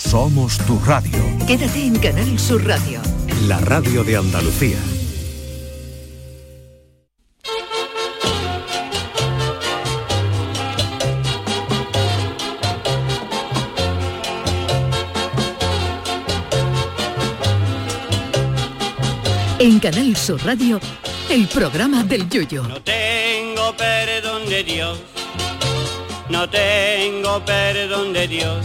Somos tu radio. Quédate en Canal Sur Radio. La radio de Andalucía. En Canal Sur Radio, el programa del Yoyo. No tengo perdón de Dios, no tengo perdón de Dios,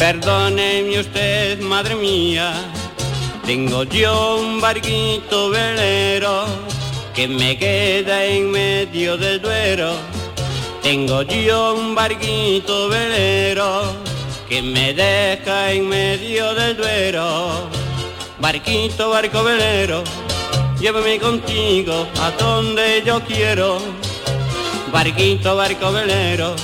Perdóneme usted, madre mía, tengo yo un barquito velero que me queda en medio del duero. Tengo yo un barquito velero que me deja en medio del duero. Barquito, barco velero, llévame contigo a donde yo quiero. Barquito, barco velero,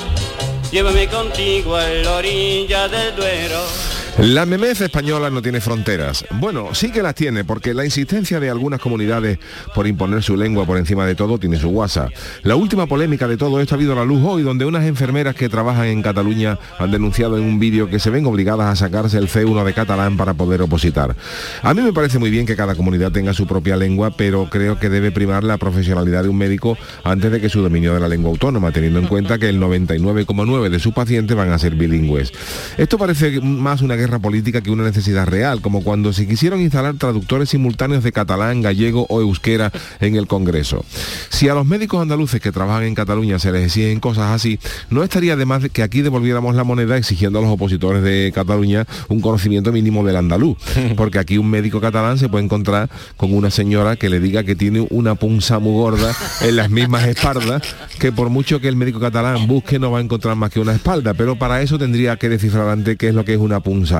llévame contigo a la orilla del Duero. La memez española no tiene fronteras. Bueno, sí que las tiene, porque la insistencia de algunas comunidades por imponer su lengua por encima de todo tiene su guasa. La última polémica de todo esto ha habido a la luz hoy, donde unas enfermeras que trabajan en Cataluña han denunciado en un vídeo que se ven obligadas a sacarse el C1 de catalán para poder opositar. A mí me parece muy bien que cada comunidad tenga su propia lengua, pero creo que debe primar la profesionalidad de un médico antes de que su dominio de la lengua autónoma, teniendo en cuenta que el 99,9 de sus pacientes van a ser bilingües. Esto parece más una guerra política que una necesidad real, como cuando se quisieron instalar traductores simultáneos de catalán, gallego o euskera en el Congreso. Si a los médicos andaluces que trabajan en Cataluña se les exigen cosas así, no estaría de más que aquí devolviéramos la moneda exigiendo a los opositores de Cataluña un conocimiento mínimo del andaluz, porque aquí un médico catalán se puede encontrar con una señora que le diga que tiene una punza muy gorda en las mismas espaldas, que por mucho que el médico catalán busque no va a encontrar más que una espalda, pero para eso tendría que descifrar antes qué es lo que es una punza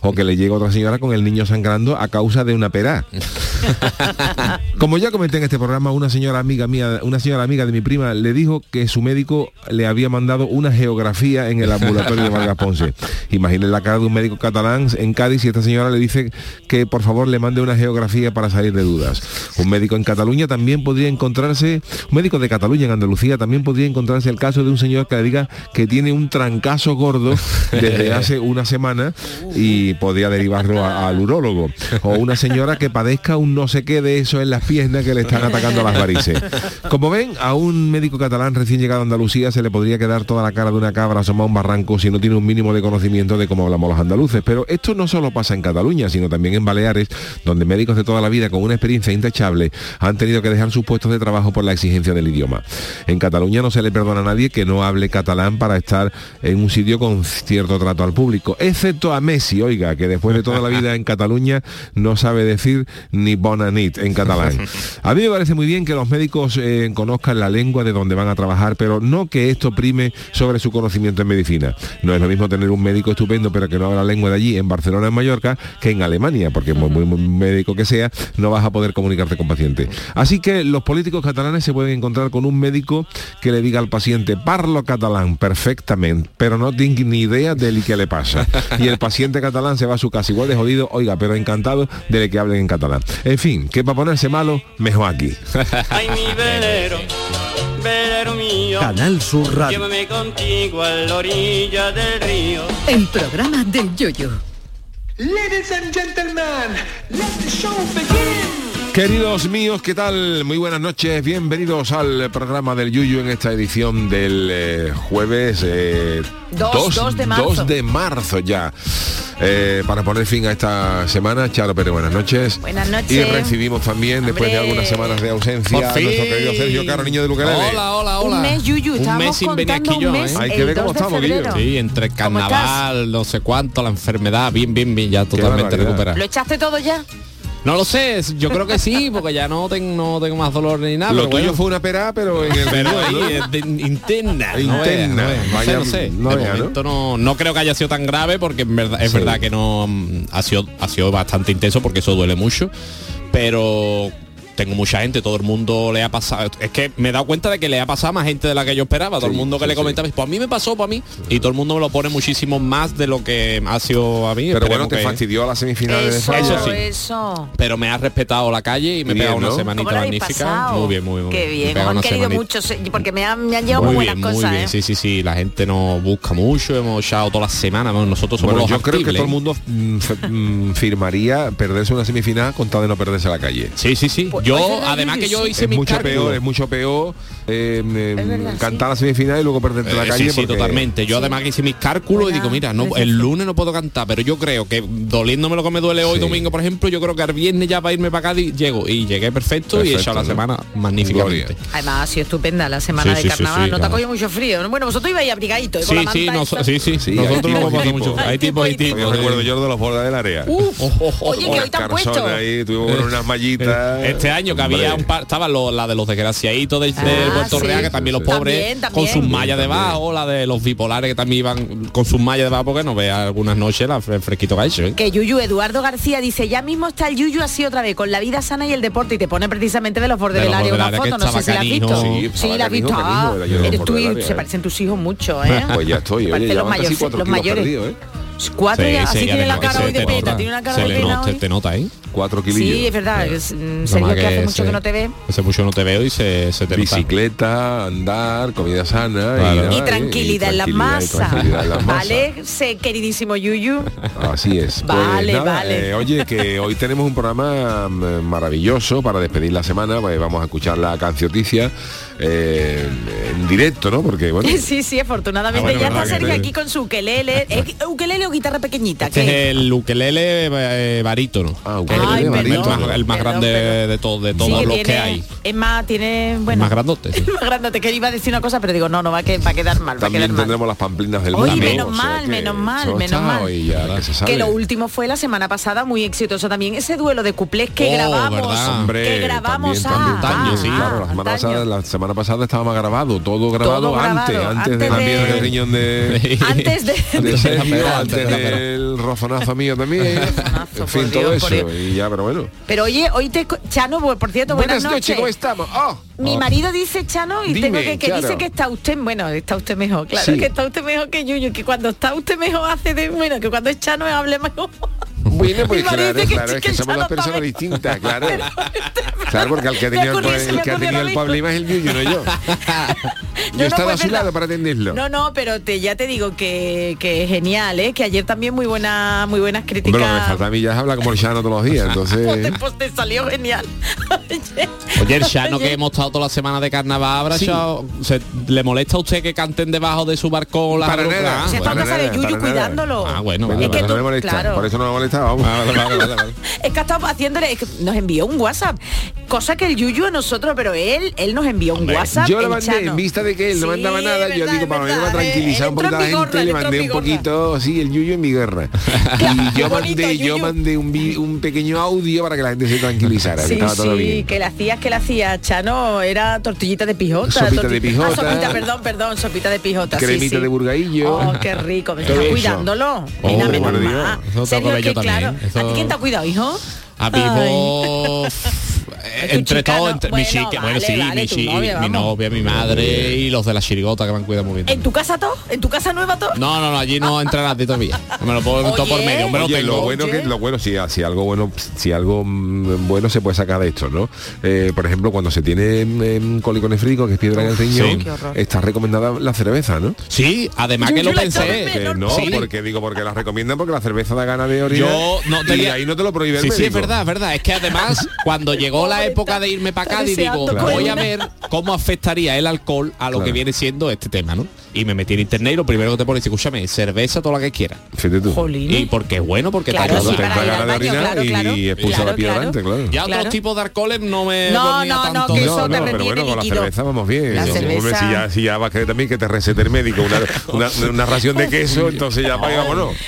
o que le llega otra señora con el niño sangrando a causa de una pera. Como ya comenté en este programa, una señora amiga mía, una señora amiga de mi prima le dijo que su médico le había mandado una geografía en el ambulatorio de Vargas Ponce. Imaginen la cara de un médico catalán en Cádiz y esta señora le dice que por favor le mande una geografía para salir de dudas. Un médico en Cataluña también podría encontrarse, un médico de Cataluña en Andalucía también podría encontrarse el caso de un señor que le diga que tiene un trancazo gordo desde hace una semana y podría derivarlo al urólogo. O una señora que padezca un no sé qué de eso en las piernas que le están atacando las varices. Como ven, a un médico catalán recién llegado a Andalucía se le podría quedar toda la cara de una cabra asomada un barranco si no tiene un mínimo de conocimiento de cómo hablamos los andaluces. Pero esto no solo pasa en Cataluña, sino también en Baleares, donde médicos de toda la vida con una experiencia intachable han tenido que dejar sus puestos de trabajo por la exigencia del idioma. En Cataluña no se le perdona a nadie que no hable catalán para estar en un sitio con cierto trato al público, excepto a Messi, oiga, que después de toda la vida en Cataluña no sabe decir ni bona nit en catalán. A mí me parece muy bien que los médicos eh, conozcan la lengua de donde van a trabajar, pero no que esto prime sobre su conocimiento en medicina. No es lo mismo tener un médico estupendo pero que no habla la lengua de allí, en Barcelona, en Mallorca, que en Alemania, porque muy, muy- médico que sea, no vas a poder comunicarte con pacientes. Así que los políticos catalanes se pueden encontrar con un médico que le diga al paciente, parlo catalán perfectamente, pero no tengo ni idea de lo que le pasa. Y el catalán se va a su casa igual de jodido, oiga, pero encantado de que hablen en catalán. En fin, que para ponerse malo, mejor aquí. Ay, mi velero, velero mío, Canal Sur Radio. llévame contigo a la orilla del río. El programa del Yoyo. Ladies and gentlemen, let the show begin. Queridos míos, ¿qué tal? Muy buenas noches, bienvenidos al programa del Yuyu en esta edición del eh, jueves eh, Dos, dos de marzo. 2 de marzo ya. Eh, para poner fin a esta semana, Charo Pérez, buenas noches. Buenas noches. Y recibimos también, después de algunas semanas de ausencia, Por a fin. nuestro querido Sergio Caro, niño de Lucarele. Hola, hola, hola. Un mes, Yuyu, Un mes sin venir aquí yo, ¿eh? Hay que ver cómo 2 estamos, Guillo. Sí, entre ¿Cómo carnaval, no sé cuánto, la enfermedad, bien, bien, bien, ya totalmente recuperada. ¿Lo echaste todo ya? No lo sé, yo creo que sí, porque ya no tengo, no tengo más dolor ni nada. Lo pero tuyo bueno. fue una pera, pero en el Pero interna. Interna. No, sé, no de momento no, no creo que haya sido tan grave porque en verdad, es Sí. verdad que no mm, ha sido, ha sido bastante intenso porque eso duele mucho. Pero tengo mucha gente, todo el mundo le ha pasado. Es que me he dado cuenta de que le ha pasado a más gente de la que yo esperaba. Todo el mundo que sí, le sí. comentaba, pues a mí me pasó, pues a mí. Y todo el mundo me lo pone muchísimo más de lo que ha sido a mí. Pero Esperemos bueno, te que- fastidió a la semifinal de Eso, Eso eso, pero me ha respetado la calle y me he Bien, pegado una ¿no? semanita ¿Cómo lo habéis magnífica. pasado? Muy bien, muy bien. Qué Me bien, os han querido semanita. mucho, porque me han, me han llegado muy, Muy buenas bien, muy cosas, bien. ¿eh? Sí, sí, sí. La gente nos busca mucho, hemos echado toda la semana. Bueno, nosotros somos Bueno, los yo creo que todo el mundo mm, mm, firmaría perderse una semifinal con tal de no perderse la calle. Sí, sí, sí. Pues- yo, además que yo hice Es mucho peor, es mucho peor eh, eh, verdad, cantar la semifinal y luego perderte la Eh, calle. sí, sí, porque- totalmente. Yo además que hice mis cálculos y digo, mira, no, el lunes no puedo cantar, pero yo creo que doliéndome lo que me duele hoy Sí. domingo, por ejemplo, yo creo que al viernes ya para irme para Cádiz llego y llegué perfecto, y he Perfecto, echado la ¿no? semana magníficamente. Gloria. Además ha sido estupenda la semana Sí, de sí, sí, carnaval. sí, no te ha claro. cogido mucho frío. Bueno, vosotros ibais abrigaditos. Sí, sí, nos- sí, sí, Sí, hay nosotros tipos no y hemos pasado tipos. mucho. Hay Hay tipos y tipos. Yo recuerdo yo de los bordes del área. Uf, oye, que hoy te han puesto. ahí, tuvimos unas mallitas. Este año que había un par, estaba lo- la de los desgraciaditos de, de Ah, sí. Que también los pobres También, con sus mallas debajo, la de los bipolares que también iban con sus mallas debajo, porque no vea algunas noches la fre- fresquito que ha hecho. ¿eh? Que Yuyu, Eduardo García dice, ya mismo está el Yuyu así otra vez, con la vida sana y el deporte, y te pone precisamente de los bordes De del área una foto, no sé si la has visto. Sí, la has visto. Canijo, Ah, eres tú y se parecen tus hijos mucho, ¿eh? Pues ya estoy, oye, los mayores. ¿Eh? Cuatro Sí, ya, sí, así tiene la cara hoy de te pena, nota, tiene una cara se de pena nota, hoy. te nota ahí. Cuatro kilillos. Sí, es verdad, es, mm, que hace mucho se- que no te ve. Hace mucho que no te veo y se, se te nota. Bicicleta, andar, comida sana Claro. nada, Y ¿eh? tranquilidad tranquilidad y en las masas. Vale, sé, queridísimo Yuyu. Así es. Vale, Pues nada, vale. eh, oye, que hoy tenemos un programa mm, maravilloso para despedir la semana. pues vamos a escuchar la cancioticia eh, en directo, ¿no? Porque bueno. Sí, sí, afortunadamente Ah, bueno, ya está que Sergio aquí con su ukelele. ¿Es ukelele o guitarra pequeñita? Este ¿Qué? es el ukelele eh, barítono. Ah, que es el- más, el más Perdón, grande perdón. de, todo, de Sí, todos los tiene- que hay. Es más, tiene... Bueno, más grandote. sí. más grandote, que iba a decir una cosa, pero digo, no, no, va a, que, va a quedar mal, va a También quedar mal. tendremos las pamplinas del Oye, mundo. menos o sea mal, menos mal, menos mal. que lo último fue la semana pasada muy exitoso también ese duelo de cuplés que Oh, grabamos, que grabamos también, también, también, sí, claro, la semana, antaño. pasada, la semana pasada estaba más grabado, todo grabado, Todo grabado, antes, antes, antes de la piedra del riñón de, Antes de, de Sergio, antes del rozonazo mío también, en fin, todo Dios, eso, y ya, pero bueno. Pero oye, hoy te Chano, por cierto, buenas, noches. ¿cómo estamos? Oh, Mi marido dice Chano y Dime, tengo que, que Charo. dice que está usted, bueno, está usted mejor, claro, Sí. que está usted mejor que Yuyu, que cuando está usted mejor hace de, bueno, que cuando es Chano hable mejor. Bueno, pues claro, que claro, es que somos dos personas distintas, claro. Pero- Claro, porque el que ha tenido, el, el que ha tenido el problema es el Yuyu, no yo. Yo no, he estado a su lado para atenderlo. No, no, pero te, ya te digo que, que genial, ¿eh? Que ayer también muy buena, muy buenas críticas. Que me falta a mí ya es hablar como el Chano todos los días, Pues te, entonces... pues te salió genial. Oye, el Shano Oye. que hemos estado toda la semana de carnaval, habrá Sí. ¿se- ¿le molesta a usted que canten debajo de su barco la Para nada. Ah, Se está en bueno. casa de Yuyu cuidándolo. Ah, bueno, vale, Es que pero tú- no me molesta, claro. por eso no me molesta, vamos. Vale, vale, vale, vale. Es que ha estado haciéndole, es que nos envió un WhatsApp, cosa que el Yuyu a nosotros, pero él, él nos envió un Hombre, WhatsApp. Yo le mandé, Chano. en vista de que él no Sí, mandaba nada, yo digo, para venirme a verdad, eh, tranquilizar un poquito a la gente, le mandé un poquito, sí, el yuyu en mi guerra. y yo bonito, mandé, yo mandé un, pequeño audio para que la gente se tranquilizara, que Sí, estaba todo sí, bien. que le hacías, que le hacía Chano, era tortillita de pijota. Sopita de pijota. Ah, sopita, perdón, perdón, sopita de pijota. Cremita sí. de burgaillo. Oh, qué rico, me está cuidándolo. Oh, Mira, menos que que claro. eso- ¿A ti quién te ha cuidado, hijo? A tu entre todos, entre mi chica, vale, bueno sí, vale, mi, chi- novia, mi novia, mi madre y los de la chirigota que me han cuidado muy bien. ¿En tu casa todo? ¿En tu casa nueva todo? No, no, no, allí no entra nadie todavía. Me lo puedo todo por medio, hombre, lo Oye, tengo. lo bueno Oye. que lo bueno si, si algo bueno si algo mm, bueno se puede sacar de esto no Eh, por ejemplo cuando se tiene mm, cólico nefríco que es piedra en el riñón Sí. Está recomendada la cerveza no Sí, además Yo- que yo lo pensé. que no Sí. porque digo porque la recomiendan porque la cerveza da ganas de orinar Yo no y tenía- ahí no te lo prohíbe el Sí, sí, es verdad, es verdad. Es que además, cuando llegó la época de irme para Cádiz, digo, deseando voy a ver cómo afectaría el alcohol a lo Claro. que viene siendo este tema, ¿no? Y me metí en internet y lo primero que te pone es, escúchame, cerveza toda la que quieras. Y porque es bueno, porque Claro, te ayuda. claro, y expulsa Claro, la piedra claro. antes, claro. Ya Claro. otros tipos de alcoholes no me No, no, no, tanto. que no, eso te no, pero bueno, con la cerveza vamos bien. La cerveza- si, ya, si ya vas a querer también que te recete el médico una, una, una ración de queso, entonces ya para vámonos.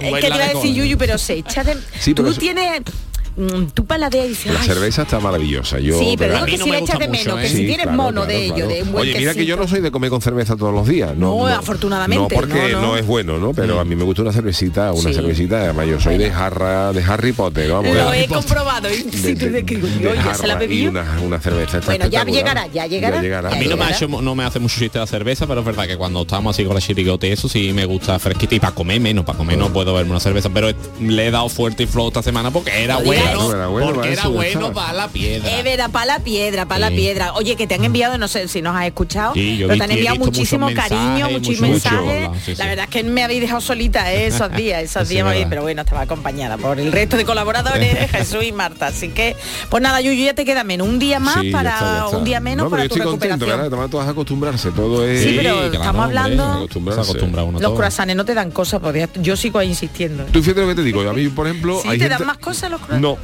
Es que te iba a decir Yuyu, pero se echa de... Sí, pero Tú eso- tienes... mm, tú paladeas y dices, La "Ay, cerveza está maravillosa. Yo, Sí, pero ¿verdad? digo que A mí no si me le echas gusta de menos, mucho, que ¿eh? si Sí, tienes claro, mono claro, de ello, claro. de un buen Oye, mira que yo no soy de comer con cerveza todos los días. No, No, afortunadamente, No, porque no, no, no. es bueno, ¿no? Pero a mí me gusta una cervecita, una Sí. cervecita. Además, yo soy de jarra, de Harry Potter, vamos. Lo he comprobado. Se la bebió. una, una cerveza. Bueno, ya llegará, ya llegará, A mí no me, ha llegará. hecho- no me hace mucho chiste la cerveza, pero es verdad que cuando estamos así con la chirigote y eso sí me gusta fresquita y para comer menos, para comer no puedo verme una cerveza, pero le he dado fuerte y flow esta semana porque era No Era bueno, porque para era eso, bueno para la piedra. Es verdad, para la piedra, para la piedra. Oye, que te han enviado, no sé si nos has escuchado, Sí, yo pero vi- te han enviado muchísimo muchos cariño, mensajes, muchos mucho- mensajes. mucho, sí, sí. La verdad es que me habéis dejado solita ¿eh? esos días, esos días, me habéis- verdad. pero bueno, estaba acompañada por el resto de colaboradores, Jesús y Marta. Así que, pues nada, Yuyu, ya te queda menos. Un día más Sí, ya para, está, ya está. un día menos No, para tu estoy contento, recuperación. ¿verdad? Tomás, tú vas a acostumbrarse, todo es... Sí, pero estamos hablando- Los croissants no te dan cosas, yo sigo insistiendo. Tú fíjate lo que te digo, a mí, por ejemplo... ¿Sí hay te gente- dan más cosas los croissants? No.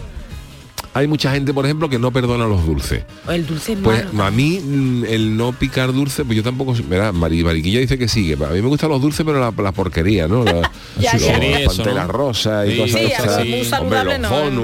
Hay mucha gente, por ejemplo, que no perdona los dulces. El dulce es Pues malo. a mí mm, el no picar dulce, pues yo tampoco, verá, Mari, Mariquilla dice que sí, que a mí me gustan los dulces, pero la, la porquería, ¿no? La, Ya, Eso, ¿no? rosas y Sí, cosas sí, esas.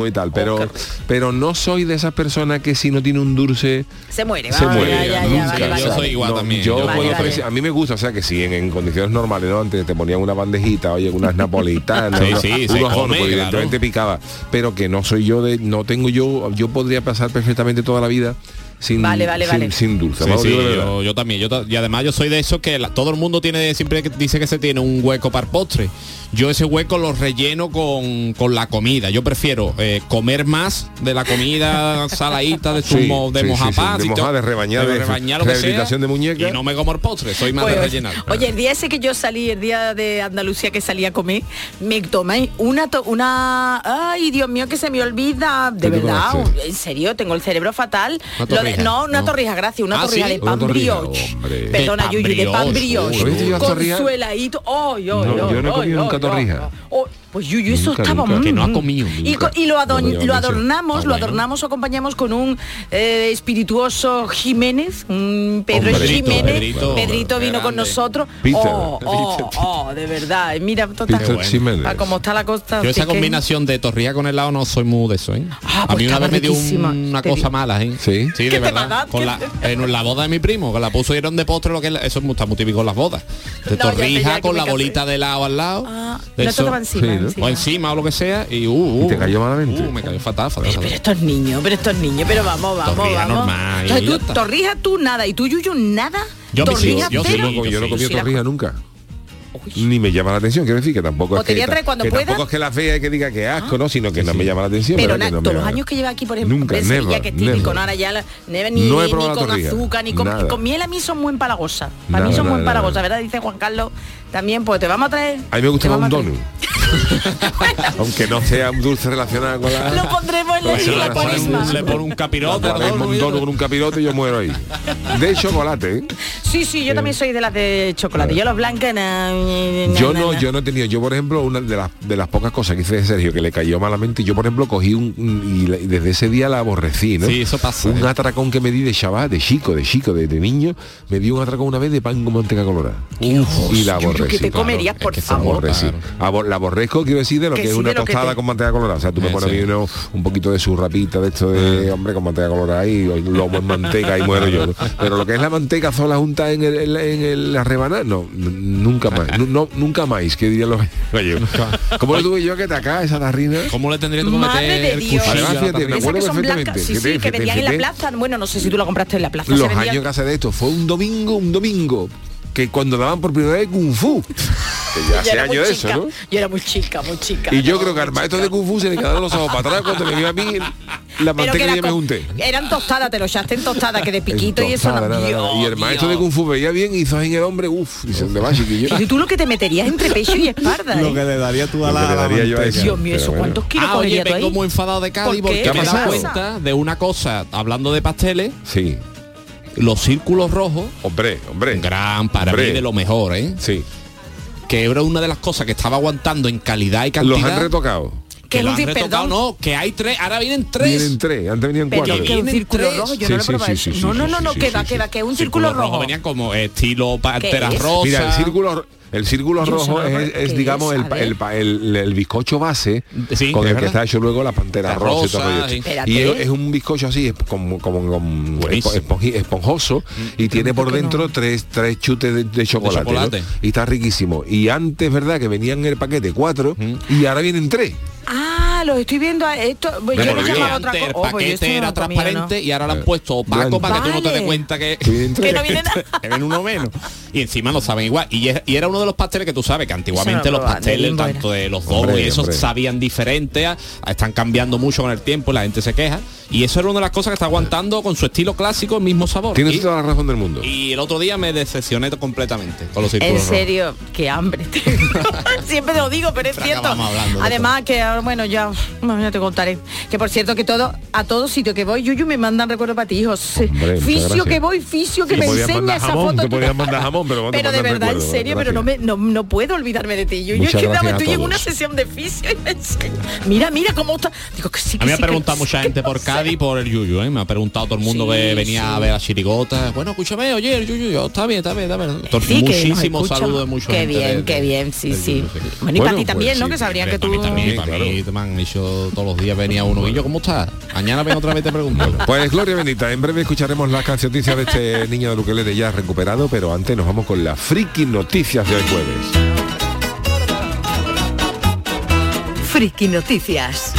y tal, pero, pero no soy de esas personas que si no tiene un dulce se muere, se muere. ya, ya, ya, nunca. vale, vale, Yo soy igual No, también. Yo Yo Vale, puedo vale. apreciar- a mí me gusta, o sea que si en, en condiciones normales, ¿no? Antes te ponían una bandejita, oye, unas napolitanas, Sí, unos, sí, unos come, pues claro. evidentemente picaba. Pero que no soy yo de, no tengo yo, yo podría pasar perfectamente toda la vida sin, Vale, vale, sin, vale. sin dulce. Sí, yo, yo también. Yo, y además yo soy de esos que la- todo el mundo tiene siempre que dice que se tiene un hueco para el postre. Yo ese hueco lo relleno con, con la comida. Yo prefiero eh, comer más de la comida saladita, de Sí, zumo, de sí, mojapá, sí, de to- de rebañar, de rebañar lo que rehabilitación sea, de muñeca. Y no me como el postre, soy más de rellenar. Oye, el día ese que yo salí, el día de Andalucía que salí a comer, me tomé una, to- una, ay Dios mío, que se me olvida, de ¿Qué te verdad, en serio, tengo el cerebro fatal. Una de- no, una ¿no? torrija, gracias, una Ah, torrija de pan brioche. Perdona, Yuyu, de pan brioche, brioche. uy. ¿Habéis ido a con torrija? sueladito. Ay, ay, No, ay, yo no he comido nunca ay, torrija. ay. Pues Yuyu, eso Nunca, estaba nunca. Que no ha comido Y, lo, adon- No adornamos, Ah, lo bueno. adornamos, acompañamos con un eh, espirituoso Jiménez, un Pedro Hombre, Jiménez. Pedrito, Pedrito vino con nosotros. Peter. Oh, oh, oh, de verdad. Mira, total. A como está la costa. Yo esa que- combinación de torrilla con helado no soy muy de eso, ¿eh? Ah, a pues mí una vez me dio una cosa mala, ¿eh? Sí. Sí, ¿Qué de verdad. en la boda de mi primo, que la pusieron de postre, lo que eso está muy típico en las bodas. De No, torrija con la bolita de helado al lado. Ah, de no eso. tocaba encima, Sí, ¿no? encima. o encima o lo que sea y, uh, uh, ¿Y te cayó malamente? uh, me cayó fatal, fatal, Pero, fatal. pero estos niños, pero estos niños, pero vamos, vamos, Torrija vamos. normal, Entonces tú, está. torrija tú nada, y tú Yuyu nada. Yo torrija yo Sí, yo no comí torrija nunca. Uy. Ni me llama la atención, quiero decir que tampoco O es que, tampoco es que la vea y que diga que asco, no, sino que no me llama la atención. Pero na- no todos los años que lleva aquí, por ejemplo, Nunca, Sevilla, never, que never. ¿no? ahora ya la- ne- ni, No he ni probado con torrija, azúcar, ni con, con miel a mí son muy empalagosa. Para mí Nada, son muy empalagosas. ¿verdad? Dice Juan Carlos también, pues te vamos a traer. A mí me gusta un donut. Aunque no sea un dulce relacionado con la... Lo pondremos en la, la le pone cuaresma. un- le pone un capirote un donut con un capirote y yo muero ahí. De chocolate, ¿eh? Sí, sí, yo también soy de las de chocolate. Yo los blancas, na- na- Yo no, na. yo no he tenido, yo por ejemplo, una de las, de las pocas cosas que hice de Sergio que le cayó malamente, yo por ejemplo cogí un, y, la- y desde ese día la aborrecí, ¿no? Sí, eso pasa, Un ¿eh? atracón que me di de chaval, de chico, de chico, de, de niño, me dio un atracón una vez de pan con manteca colorada. Uf, y la aborrecí. que te claro, comerías, es por favor. Aborrecí. Claro. Abor- aborrezco, quiero decir, de lo Que que, es sí, una tostada te- con manteca colorada. O sea, tú me Eh, pones a mí uno- un poquito de su rapita de esto de hombre con manteca colorada y lomo en manteca y muero yo. Pero lo que es la manteca sola junta en, el, en, la- en el- la rebanada, no, nunca más. No, nunca más, que dirían los gallegos. ¿Cómo lo tuve yo que te acá esa tarrina? ¿Cómo le tendría que Madre meter el cuchillo Además, fíjate, me acuerdo perfectamente. sí, Que sí, te- que que vendían en la plaza. Bueno, no sé si tú la compraste en la plaza. Los años que hace de esto fue un domingo, un domingo, que cuando daban por primera vez Kung Fu. Que ya Yo hace era muy años de eso, chica, ¿no? Yo era muy chica, muy chica. Y yo creo que al maestro de Kung Fu se le quedaron los ojos para atrás cuando me vio a mí la manteca que yo me junté. eran tostadas, te lo echaste en tostada, que de piquito y eso. Y el Dios, maestro de. Kung Fu veía bien y hizo en el hombre, uff, dice, ¿dónde va, chiquillo? Y tú lo que te meterías entre pecho y espalda, ¿eh? le daría tú Lo que le daría yo a eso. Dios mío, ¿eso bueno. cuántos kilos Ah, oye, tú vengo ahí? muy enfadado de Cádiz porque ¿Qué me he dado cuenta de una cosa, hablando de pasteles, Sí, los círculos rojos, hombre, hombre. gran para Hombre. mí de lo mejor, ¿eh? Sí. Que era una de las cosas que estaba aguantando en calidad y Los cantidad. han retocado. Que lo han retocado, perdón. no, que hay tres, ahora vienen tres. Vienen tres, antes venían Pero cuatro. que un círculo tres. rojo, yo Sí, no lo he sí, No, no, no, no, sí, que sí, va, sí. que va, que es un Círculo círculo rojo. venían como estilo ¿Qué panteras es? rosas. Mira, el círculo, El círculo Yo rojo es, es, ¿qué digamos, es? el, el, el- el bizcocho base Sí, con el que está hecho luego la pantera La rosa. y todo. Y es, es un bizcocho así, es como, como, como esponjoso y tiene por dentro ¿no? tres, tres chutes de, de chocolate. Y está riquísimo. Y antes, ¿verdad? Que venían en el paquete cuatro y ahora vienen tres. Ah, lo estoy viendo a esto. Pues yo lo llamaba otra Antes cosa. el Oh, esto paquete no era transparente y ahora lo han puesto opaco para que tú no te des cuenta que, Que no viene nada. que ven uno menos. Y encima no saben igual. Y, era uno de los pasteles que tú sabes que antiguamente no los pasteles, tanto de los dos y esos sabían diferente, a- están cambiando mucho con el tiempo y la gente se queja. Y eso era una de las cosas que está aguantando con su estilo clásico el mismo sabor. Tienes Y, toda la razón del mundo. y el otro día me decepcioné completamente con los En círculos rojos. serio, qué hambre tengo. Siempre te lo digo, pero es Pero cierto. Además que ahora, bueno, ya, bueno, ya te contaré. Que por cierto que todo, a todo sitio que voy, Yuyu me mandan recuerdo para ti, hijos. Hombre, Fisio que voy, fisio que me enseña esa jamón, foto. te podían mandar jamón, pero de verdad, en serio, pero no, me, no, no puedo olvidarme de ti. Yo, yo es que a estoy en una sesión de fisio y me enseña. Mira, mira cómo está. Digo que sí, que A mí me ha preguntado mucha gente por sé. Cádiz por el Yuyu, ¿eh? Me ha preguntado todo el mundo que venía sí. a ver a Chirigota. Bueno, escúchame, oye, el Yuyu, yo, está bien, está bien, está bien. Entonces, Sí, muchísimos saludos de muchos Qué bien, qué bien, sí, sí. Bueno, y para ti también, pues ¿no? sí, que sabrían que tú... para mí también, Sí, para claro. mí me han dicho todos los días venía uno. Y yo, ¿cómo estás? Mañana ven otra vez te pregunto. Pues Gloria Bendita, en breve escucharemos las canciones de este niño de Luquelele ya recuperado, pero antes nos vamos con las friki noticias del jueves. Friki Noticias.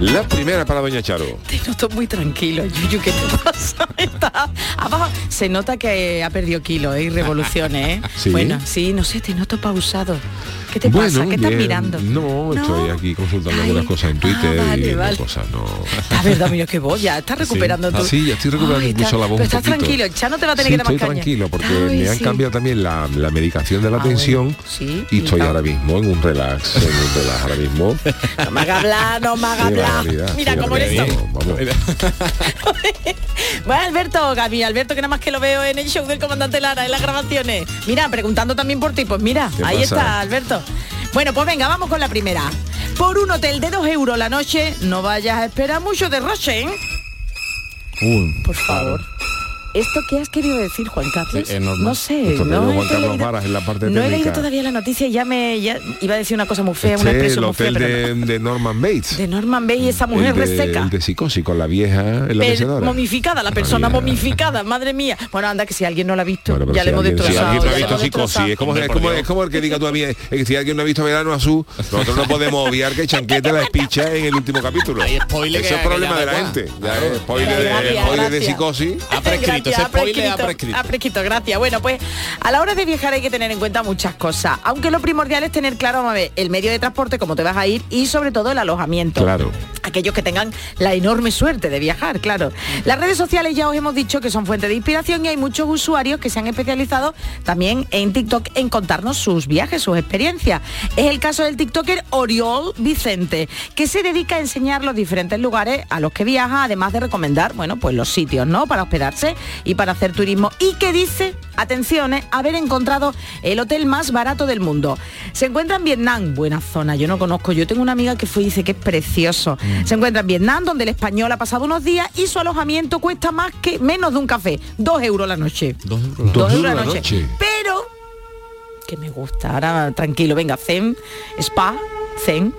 La primera para Doña Charo. Te noto muy tranquilo, Yuyu, ¿qué te pasa? Está abajo. Se nota que ha perdido kilos ¿eh? y revoluciones, ¿eh? ¿Sí? Bueno, sí, no sé, te noto pausado. ¿Qué te pasa? ¿Qué estás mirando? No, estoy aquí consultando algunas cosas en Twitter Ah, vale, y vale. cosas, no. La verdad, mío, que vos ya estás recuperando Sí. Ah, sí, ya estoy recuperando Ay, incluso está- la voz Pero estás tranquilo, ya no te va a tener Sí, que dar más estoy caña. tranquilo porque Ay, me han cambiado también la, la medicación de la Ah, tensión bueno, y estoy ahora mismo en un relax, en un relax ahora mismo. No me haga hablar, no me haga Qué hablar. Mira cómo eres. Bueno, Alberto, Gaby, Alberto, que nada más que lo veo en el show del comandante Lara, en las grabaciones. Mira, preguntando también por ti, pues mira, ¿Qué ahí pasa? está, Alberto. Bueno, pues venga, vamos con la primera. Por un hotel de 2 euros la noche, no vayas a esperar mucho de Roche, ¿eh? Uy, Por favor. ¿Esto qué has querido decir, Juan Carlos? Sí, no sé, no digo he Juan Carlos leído- Varas en la parte No he leído todavía la noticia y ya me ya iba a decir una cosa muy fea, una Este es expresión el muy fea, no. de, Norman Bates. de Norman Bay y esa mujer el de, reseca. el de psicosis con la vieja en la mecedora. momificada, la persona momificada, madre mía. Bueno, anda que si alguien no la ha visto, Bueno, ya si le hemos alguien- si destrozado. alguien no ha visto psicosis, destrozado. es como, es, como, es como el que diga tú a mí, eh, que si alguien no ha visto Verano Azul, nosotros no podemos obviar que Chanquete la espicha en el último capítulo. Hay spoiler Eso es problema de la gente. eh, spoiler, de, psicosis. Ha prescrito, spoiler ha prescrito. Ha prescrito, gracias. Bueno, pues a la hora de viajar hay que tener en cuenta muchas cosas. Aunque lo primordial es tener claro, vamos a ver, el medio de transporte, cómo te vas a ir y sobre todo el alojamiento. Claro. Aquellos que tengan la enorme suerte de viajar, claro. Las redes sociales ya os hemos dicho que son fuente de inspiración y hay muchos usuarios que se han especializado también en TikTok en contarnos sus viajes, sus experiencias. Es el caso del TikToker Oriol Vicente, que se dedica a enseñar los diferentes lugares a los que viaja, además de recomendar, bueno, pues los sitios, ¿no? Para hospedarse y para hacer turismo. Y que dice, atención, ¿eh? haber encontrado el hotel más barato del mundo. Se encuentra en Vietnam, buena zona, yo no conozco, yo tengo una amiga que fue y dice que es precioso. Se encuentra en Vietnam, donde el español ha pasado unos días y su alojamiento cuesta más que menos de un café, dos euros la noche. Dos euros. Dos euros la noche. Pero, que me gusta, ahora tranquilo, venga, zen, spa, zen.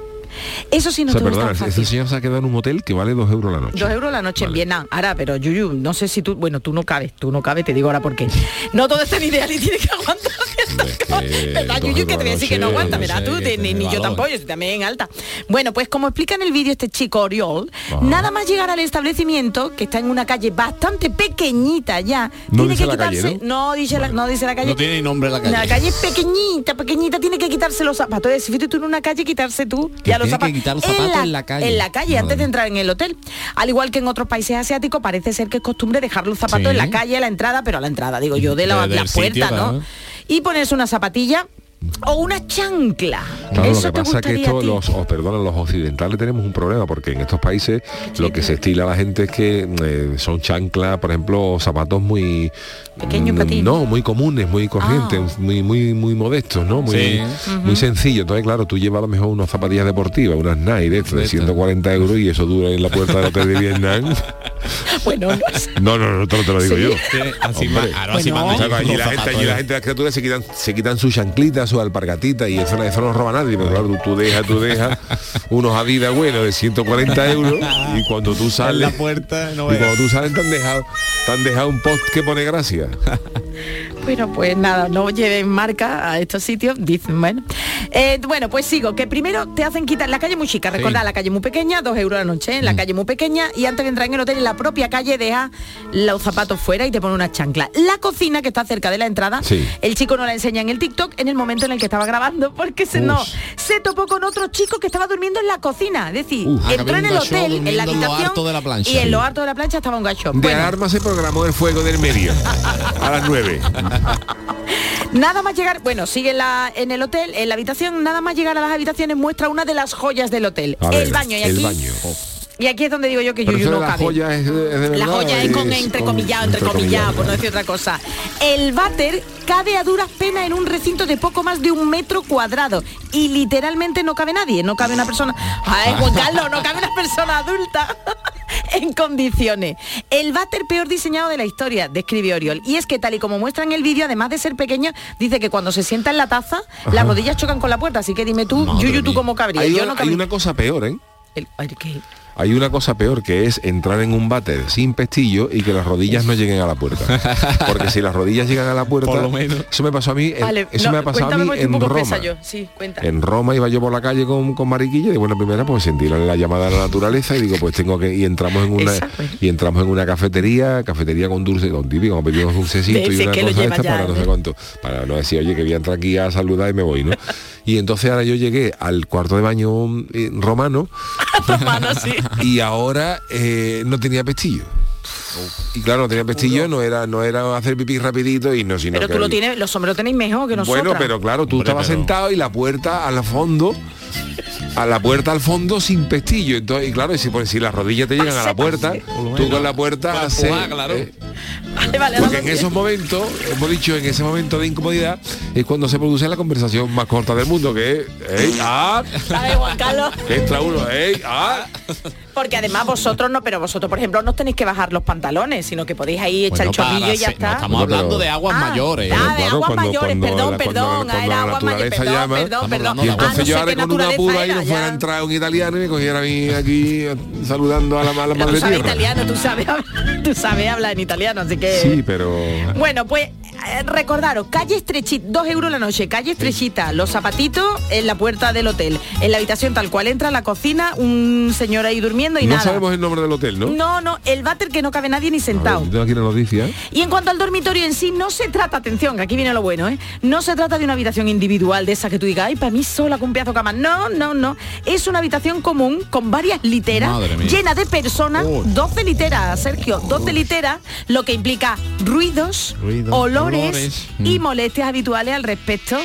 Eso sí no o sea, perdona, fácil. señor se ha quedado en un hotel que vale dos euros la noche. Dos euros la noche en. Vietnam. Ahora, pero Yuyu, no sé si tú, bueno, tú no cabes, tú no cabes, te digo ahora por qué. No todo este ideal y tiene que aguantar ciertas Hombre, es que cosas. ¿Verdad, dos Yuyu? Que euros te voy a la decir que no noche, aguanta, no ¿verdad sé, tú? que Te- ni, tiene ni yo valor. tampoco, yo estoy también en alta. Bueno, pues como explica en el vídeo este chico Oriol, nada más llegar al establecimiento, que está en una calle bastante pequeñita ya, No tiene que quitarse, ¿no? dice la, no dice la calle. No tiene nombre la calle. La calle es pequeñita, pequeñita, tiene que quitarse los zapatos. Es decir, tú en una calle, quitarse tú ya los zapatos. quitar los zapatos en la calle. En la calle, antes de entrar en el hotel. Al igual que en otros países asiáticos, parece ser que es costumbre dejar los zapatos en la calle, a la entrada, pero a la entrada, digo yo, de la, puerta, ¿no? Y ponerse una zapatilla o una chancla. Claro, lo que pasa es que esto, los, oh, perdona, los occidentales tenemos un problema porque en estos países lo que se estila a la gente es que eh, son chanclas, por ejemplo, zapatos muy Pequeños mm, no, muy comunes, muy corrientes, Ah. muy muy muy modestos, ¿no? Muy Sí. muy sencillo. Entonces, claro, tú llevas a lo mejor unas zapatillas deportivas, unas Nike de, estos de De estas. 140 euros y eso dura en la puerta del hotel de Vietnam. bueno, No, no, no, te lo digo Sí. yo. así Hombre. ma- ahora así Bueno. manda O sea, allí la gente, allí la gente, las criaturas se quitan, se quitan sus chanclitas, sus alpargatitas y eso, eso no roba nadie. Pero claro, tú, dejas, tú dejas unos Adidas buenos de 140 euros y cuando tú En sales, la puerta, no y cuando tú sales te han dejado, te han dejado un post que pone gracia. bueno, pues nada, no lleven marca a estos sitios, dicen, bueno. Eh, bueno, pues sigo, que primero te hacen quitar la calle muy chica, recordad, la calle muy pequeña, dos euros la noche, ¿eh? la calle muy pequeña, y antes de entrar en el hotel, en la propia calle, deja los zapatos fuera y te pone una chancla. La cocina, que está cerca de la entrada, Sí. el chico no la enseña en el TikTok en el momento en el que estaba grabando, porque se, no, se topó con otro chico que estaba durmiendo en la cocina, es decir, Uf. Entró en el hotel, en la en habitación, de la plancha. y en lo harto de la plancha estaba un gacho. De Bueno, alarma se programó el fuego del medio a las 9. Nada más llegar, bueno, sigue en, la, en el hotel, en la habitación, nada más llegar a las habitaciones muestra una de las joyas del hotel. A ver, el baño y el aquí. baño. Y aquí es donde digo yo que Pero Yuyu no la cabe. joya es, es La joya es con entrecomillado, entrecomillado, por no decir otra cosa. El váter cabe a duras penas en un recinto de poco más de un metro cuadrado y literalmente no cabe nadie, no cabe una persona. Ay, Juan Carlos, no cabe una persona adulta en condiciones. El váter peor diseñado de la historia, describe Oriol. Y es que tal y como muestra en el vídeo, además de ser pequeño, dice que cuando se sienta en la taza, las rodillas chocan con la puerta. Así que dime tú, Madre Yuyu, tú mía. cómo cabría. Hay, Yo una, no hay cabría. una cosa peor, ¿eh? El- ¿qué? Hay una cosa peor que es entrar en un váter sin pestillo y que las rodillas no lleguen a la puerta. Porque si las rodillas llegan a la puerta, Por lo menos. eso me pasó a mí, en- Vale, eso no, me ha pasado a mí en Roma. yo. Sí. En Roma iba yo por la calle con, con Mariquilla y de buena primera pues sentí la, la llamada de la naturaleza y digo pues tengo que y entramos en una y entramos en una cafetería, cafetería con dulce, con típico, como pedimos dulcecito y una cosa esta ya, para no sé cuánto, para no decir oye que voy a entrar aquí a saludar y me voy, ¿no? Y entonces ahora yo llegué al cuarto de baño eh, romano sí. y ahora eh, no tenía pestillo. Y claro, no tenía pestillo, no era, no era hacer pipí rapidito y no, sino Pero que tú lo el- tienes, los hombres lo tenéis mejor que nosotros. bueno, pero claro, tú Hombre, estabas pero- sentado y la puerta al fondo, a la puerta al fondo sin pestillo. Entonces, y claro, y si, pues, si las rodillas te llegan a la puerta, tú con la puerta haces, claro. eh, Vale, vale, porque en esos momentos, hemos dicho, en ese momento de incomodidad, es cuando se produce la conversación más corta del mundo, que es, ¡Ey, ah! Entra uno, ¡Ey, ah! Porque además vosotros no, pero vosotros, por ejemplo, no os tenéis que bajar los pantalones, sino que podéis ahí echar Bueno, el chorrillo para y ya se- no, está. estamos Bueno, hablando pero- de aguas Ah, mayores. Ah, de aguas cuando- mayores, cuando perdón, perdón, ah, era perdón, perdón, entonces yo ahora con una y fuera a entrar un italiano y me cogiera a mí aquí saludando a la, a la Pero madre tú sabes italiano, tú sabes, tú sabes hablar en italiano, así que... Sí, pero... Bueno, pues recordaros, calle estrechita, dos euros la noche, calle estrechita, los zapatitos en la puerta del hotel, en la habitación tal cual entra, la cocina, un señor ahí durmiendo y No nada. sabemos el nombre del hotel, ¿no? No, no, el váter que no cabe nadie ni ver, sentado. aquí la noticia. Y en cuanto al dormitorio en sí, no se trata, atención, que aquí viene lo bueno, ¿eh? No se trata de una habitación individual de esa que tú digas, ay, para mí sola con un pedazo de cama. No, no, no. Es una habitación común con varias literas, llena de personas, Uy. 12 literas, Sergio, 12 literas, lo que implica ruidos, olores, y Mm. molestias habituales al respecto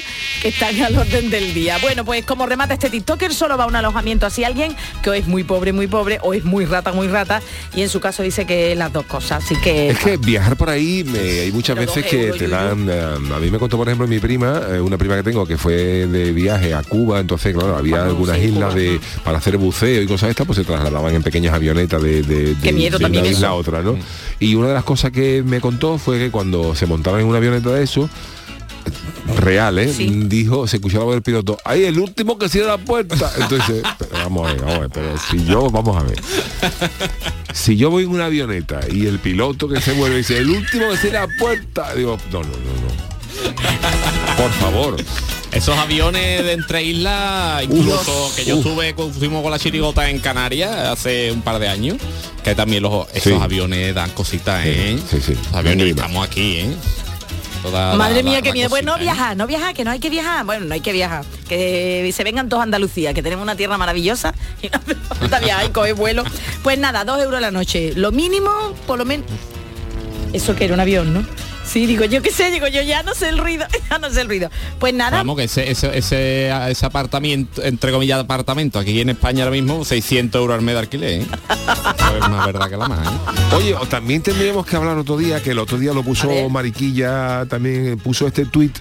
que están al orden del día. Bueno, pues como remata este TikToker, solo va a un alojamiento así alguien que o es muy pobre, muy pobre, o es muy rata, muy rata, y en su caso dice que las dos cosas. Así que Es que viajar por ahí, me- hay muchas Pero veces que euros, te dan... eh, a mí me contó, por ejemplo, mi prima, eh, una prima que tengo, que fue de viaje a Cuba, entonces, claro, había algunas sí, islas Cuba, de para hacer buceo y cosas estas, pues se trasladaban en pequeñas avionetas de, de, de- miedo de también una isla a otra, ¿no? Y una de las cosas que me contó fue que cuando se montaron en una avioneta de eso, real, ¿eh? Sí. Dijo, se escuchaba del piloto, ahí el último que cierra la puerta. Entonces, pero vamos a ver, vamos a ver, pero si yo, vamos a ver. Si yo voy en una avioneta y el piloto que se mueve dice, el último que cierra la puerta, digo, no, no, no, no. Por favor. Esos aviones de entre islas, incluso que yo uf. estuve, con- fuimos con la chirigota en Canarias hace un par de años, que también los, esos Sí. aviones dan cositas, ¿eh? Sí, sí. Los aviones, estamos aquí, ¿eh? Toda Madre la- mía, la- qué la miedo. Pues no cosita, ¿eh? viajar, no viajar, que no hay que viajar. Bueno, no hay que viajar. Que se vengan todos a Andalucía, que tenemos una tierra maravillosa y no hace falta viajar y coger vuelo. Pues nada, dos euros la noche. Lo mínimo, por lo menos. Eso que era un avión, ¿no? Sí, digo, yo qué sé, digo, yo ya no sé el ruido, ya no sé el ruido. Pues nada, Vamos, que ese, ese, ese, ese apartamento, entre comillas, apartamento, aquí en España ahora mismo, 600 euros al mes de alquiler, ¿eh? Eso es más verdad que la más, ¿eh? Oye, también tendríamos que hablar otro día, que el otro día lo puso. Mariquilla, también puso este tuit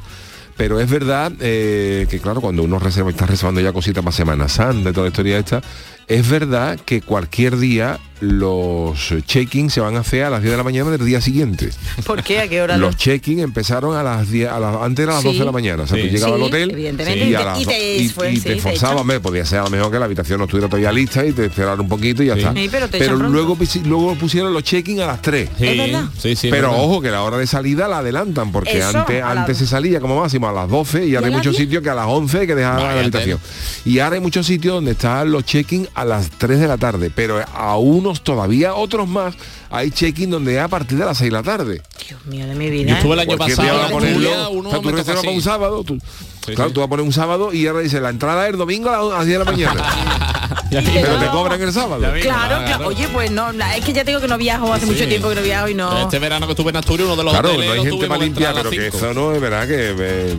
Pero es verdad eh, que, claro, cuando uno reserva, está reservando ya cositas para Semana Santa y toda la historia esta, es verdad que cualquier día los check-in se van a hacer a las 10 de la mañana del día siguiente. ¿Por qué? ¿A qué hora? Los check-in empezaron a las 10, a las, antes era a las Sí. 12 de la mañana. O sea, Sí. tú llegabas Sí, al hotel evidentemente, y, a te- las y te y- fue, y sí, te hombre, podía ser a lo mejor que la habitación no estuviera todavía lista y te esperaron un poquito y ya Sí. está. Sí, pero te pronto. luego, luego pusieron los check-in a las 3. Sí, ¿Es verdad? sí, sí, es Pero ojo que la hora de salida la adelantan porque Eso, antes la- antes se salía como máximo a las 12 y ahora hay muchos 10? sitios que a las 11 hay que dejar la habitación. Y ahora hay muchos sitios donde están los check-in a las 3 de la tarde, pero a unos todavía otros más hay check-in donde es a partir de las 6 de la tarde. Dios mío de mi vida. Yo estuve el ¿eh? año Cualquier pasado ponerlo, uno o sea, tú reservas un sábado, tú, Sí, claro, sí. tú vas a poner un sábado y ahora dice la entrada es el domingo a las 10 de la mañana. Pero te cobran el sábado. Claro, Claro. claro. Oye, pues no, es que ya tengo que no viajo hace Sí. mucho tiempo que no viajo y no. Este verano que estuve en Asturias, uno de los Claro, hoteles no hay gente para limpiar, pero que eso no es verdad que, eh,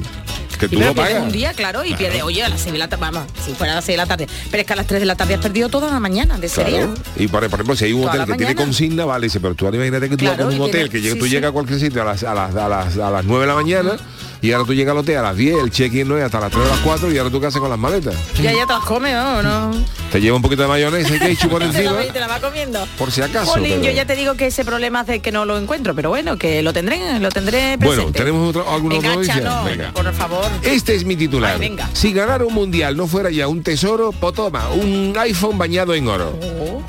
que tú pero lo pagas. un día, claro, y pierde, oye, a las 6 de la tarde, vamos, si fuera a las 6 de la tarde. Pero es que a las 3 de la tarde has perdido toda la mañana de ese Claro. día. Y por, por ejemplo, si hay un hotel que tiene mañana. consigna, vale, dice, pero tú imagínate que tú Claro, vas con un y hotel tiene- que sí, tú sí. llegas a cualquier sitio a las, a, las, a, las, a las 9 de la mañana y ahora tú llegas al hotel a las 10, el check-in no es hasta las 3 o las 4 y ahora tú qué haces con las maletas. Ya ya te las comes, ¿no? ¿no? Te lleva un poquito de mayonesa y ketchup por encima, te la va comiendo. por si acaso. Jolín, pero- yo ya te digo que ese problema hace que no lo encuentro, pero bueno, que lo tendré, lo tendré presente. Bueno, ¿tenemos Engancha, noticia? no, Venga. por favor. Este es mi titular. Ay, venga. Si ganar un mundial no fuera ya un tesoro, pues toma, un iPhone bañado en oro. Oh,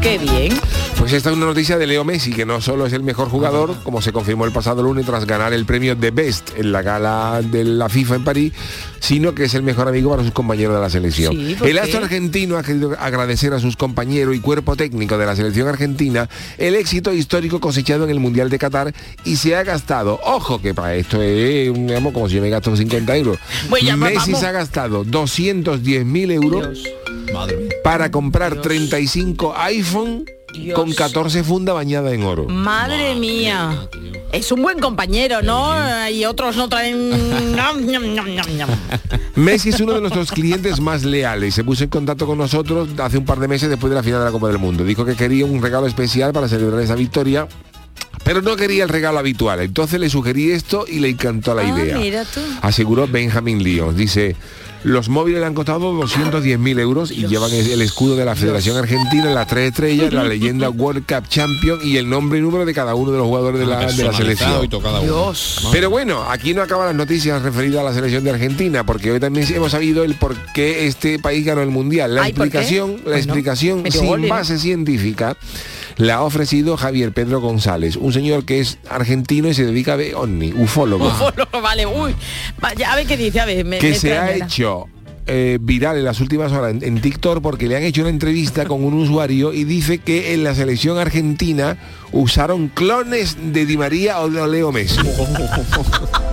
qué bien. Pues esta es una noticia de Leo Messi, que no solo es el mejor jugador, como se confirmó el pasado lunes tras ganar el premio de Best en la gala de la FIFA en París, sino que es el mejor amigo para sus compañeros de la selección. Sí, ¿por el astro argentino ha querido agradecer a sus compañeros y cuerpo técnico de la selección argentina el éxito histórico cosechado en el Mundial de Qatar y se ha gastado, ojo que para esto es digamos, como si yo me gasto 50 euros. Pues, Messi vamos. se ha gastado 210.000 euros para comprar 35 iPhone Dios. con 14 fundas bañadas en oro. Madre mía. Es un buen compañero, ¿no? Y otros no traen... Messi es uno de nuestros clientes más leales. Se puso en contacto con nosotros hace un par de meses después de la final de la Copa del Mundo. Dijo que quería un regalo especial para celebrar esa victoria. Pero no quería el regalo habitual. Entonces le sugerí esto y le encantó la Ah, idea. mira tú. Aseguró Benjamin Lyons. Dice, los móviles le han costado 210.000 euros y llevan el escudo de la Federación Argentina, las tres estrellas, la leyenda World Cup Champion y el nombre y número de cada uno de los jugadores de la, de la Personalizado selección. y todo cada uno. Dios. Pero bueno, aquí no acaban las noticias referidas a la selección de Argentina, porque hoy también hemos sabido el por qué este país ganó el mundial. La explicación, la explicación sin base científica la ha ofrecido Javier Pedro González, un señor que es argentino y se dedica a ver ovni, ufólogo, Ufólogo, vale, uy. Vaya, a ver qué dice, a ver. Me, que me se ha hecho eh, viral en las últimas horas en, en TikTok porque le han hecho una entrevista con un usuario y dice que en la selección argentina usaron clones de Di María o de Leo Messi.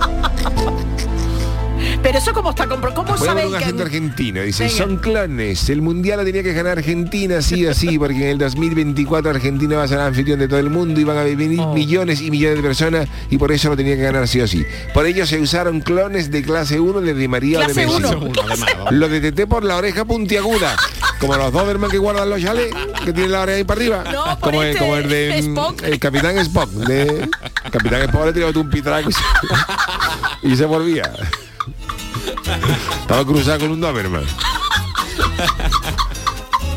Pero eso cómo está compro, ¿cómo a sabéis que agente argentino. Dice, Venga. son clones. El mundial lo tenía que ganar Argentina, sí o sí, porque en el 2024 Argentina va a ser anfitrión de todo el mundo y van a venir Oh. millones y millones de personas y por eso lo tenía que ganar sí o sí. Por ello se usaron clones de clase 1 de Di María o de Messi. uno. Lo detecté por la oreja puntiaguda. Como los Doberman que guardan los chales, que tienen la oreja ahí para arriba. No, como, el, este como el de mm, Spock. el Capitán Spock. De, el Capitán Spock le tiró un pitraco y se, y se volvía. Estaba cruzado con un Doberman.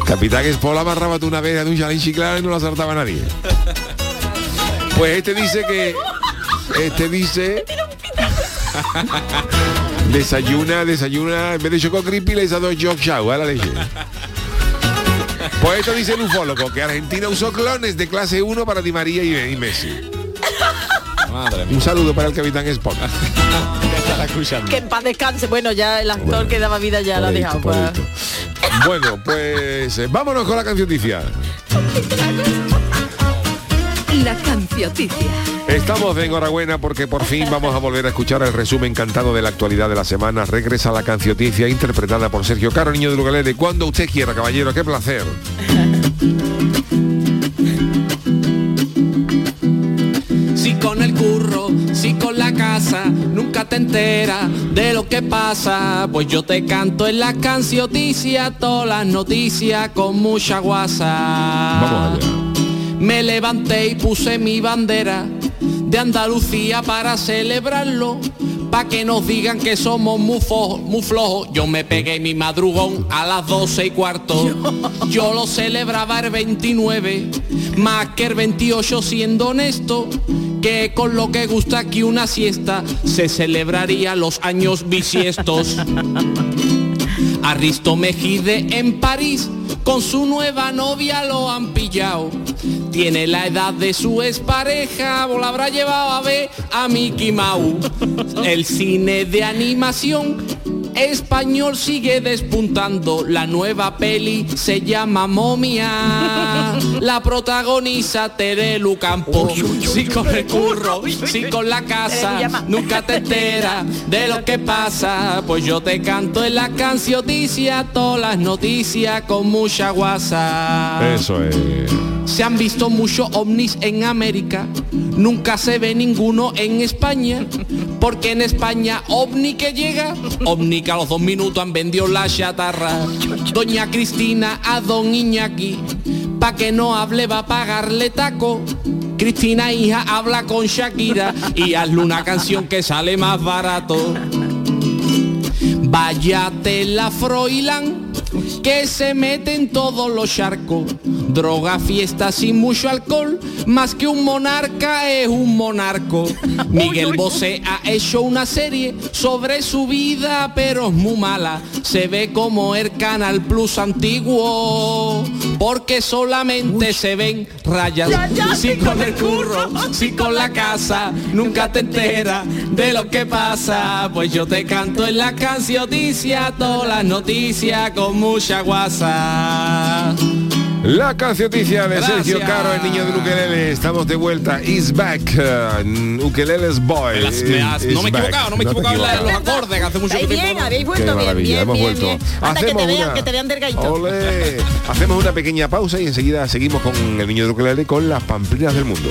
Capitán Spock la amarraba una vez de un chalín chiclano y no lo acertaba nadie. Pues este dice que. Este dice. Desayuna, desayuna, en vez de choco crispy le hizo dos show a la leche. Pues esto dice el ufólogo, que Argentina usó clones de clase 1 para Di María y Messi. Madre mía. Un saludo para el capitán escuchando. Que en paz descanse. Bueno, ya el actor que daba vida ya lo ha dejado. pues. Bueno, pues eh, vámonos con la cancioticia. La cancioticia. Estamos de enhorabuena porque por fin vamos a volver a escuchar el resumen cantado de la actualidad de la semana. Regresa la cancioticia interpretada por Sergio Caro, niño de Lugalere. Cuando usted quiera, caballero, qué placer. Casa, nunca te enteras de lo que pasa. Pues yo te canto en la cancioticia, todas las noticias con mucha guasa. Me levanté y puse mi bandera de Andalucía para celebrarlo. Pa' que nos digan que somos muy, muy flojos. Yo me pegué mi madrugón a las 12 y cuarto. Yo lo celebraba el 29, más que el 28 siendo honesto. Que con lo que gusta aquí una siesta se celebraría los años bisiestos. Aristo Mejide en París con su nueva novia lo han pillado. Tiene la edad de su expareja, o la habrá llevado a ver a Mickey Mouse. El cine de animación español sigue despuntando. La nueva peli se llama Momia. La protagoniza Terelu Campo. Si con el curro, si con la casa, nunca te enteras de lo que pasa. Pues yo te canto en la cancioticia todas las noticias con mucha guasa. Eso es. Se han visto muchos ovnis en América, nunca se ve ninguno en España, porque en España ovni que llega, ovni que a los dos minutos han vendido la chatarra. Doña Cristina a don Iñaki, pa' que no hable va a pagarle taco. Cristina hija habla con Shakira y hazle una canción que sale más barato. Váyate la Froilán que se mete en todos los charcos. Droga, fiesta sin mucho alcohol, más que un monarca es un monarco. Miguel Bosé ha hecho una serie sobre su vida, pero es muy mala. Se ve como el Canal Plus antiguo, porque solamente se ven rayas. Si con el curro, si con la casa, nunca te enteras de lo que pasa. Pues yo te canto en la cancioticia, todas las noticias con mucha guasa. La cancioticia de Gracias. Sergio Caro, el niño del ukelele. Estamos de vuelta. Is back. uh, ukelele's boy. Me las- me is no me he equivocado, no me he te equivocado en la- los acordes, que hace mucho tiempo bien, no- habéis Qué vuelto bien, bien, hemos bien, vuelto. bien. Anda, que te Hacemos vean, una- que te vean delgadito. Olé. Hacemos una pequeña pausa y enseguida seguimos con el niño del ukelele con las pamplinas del mundo.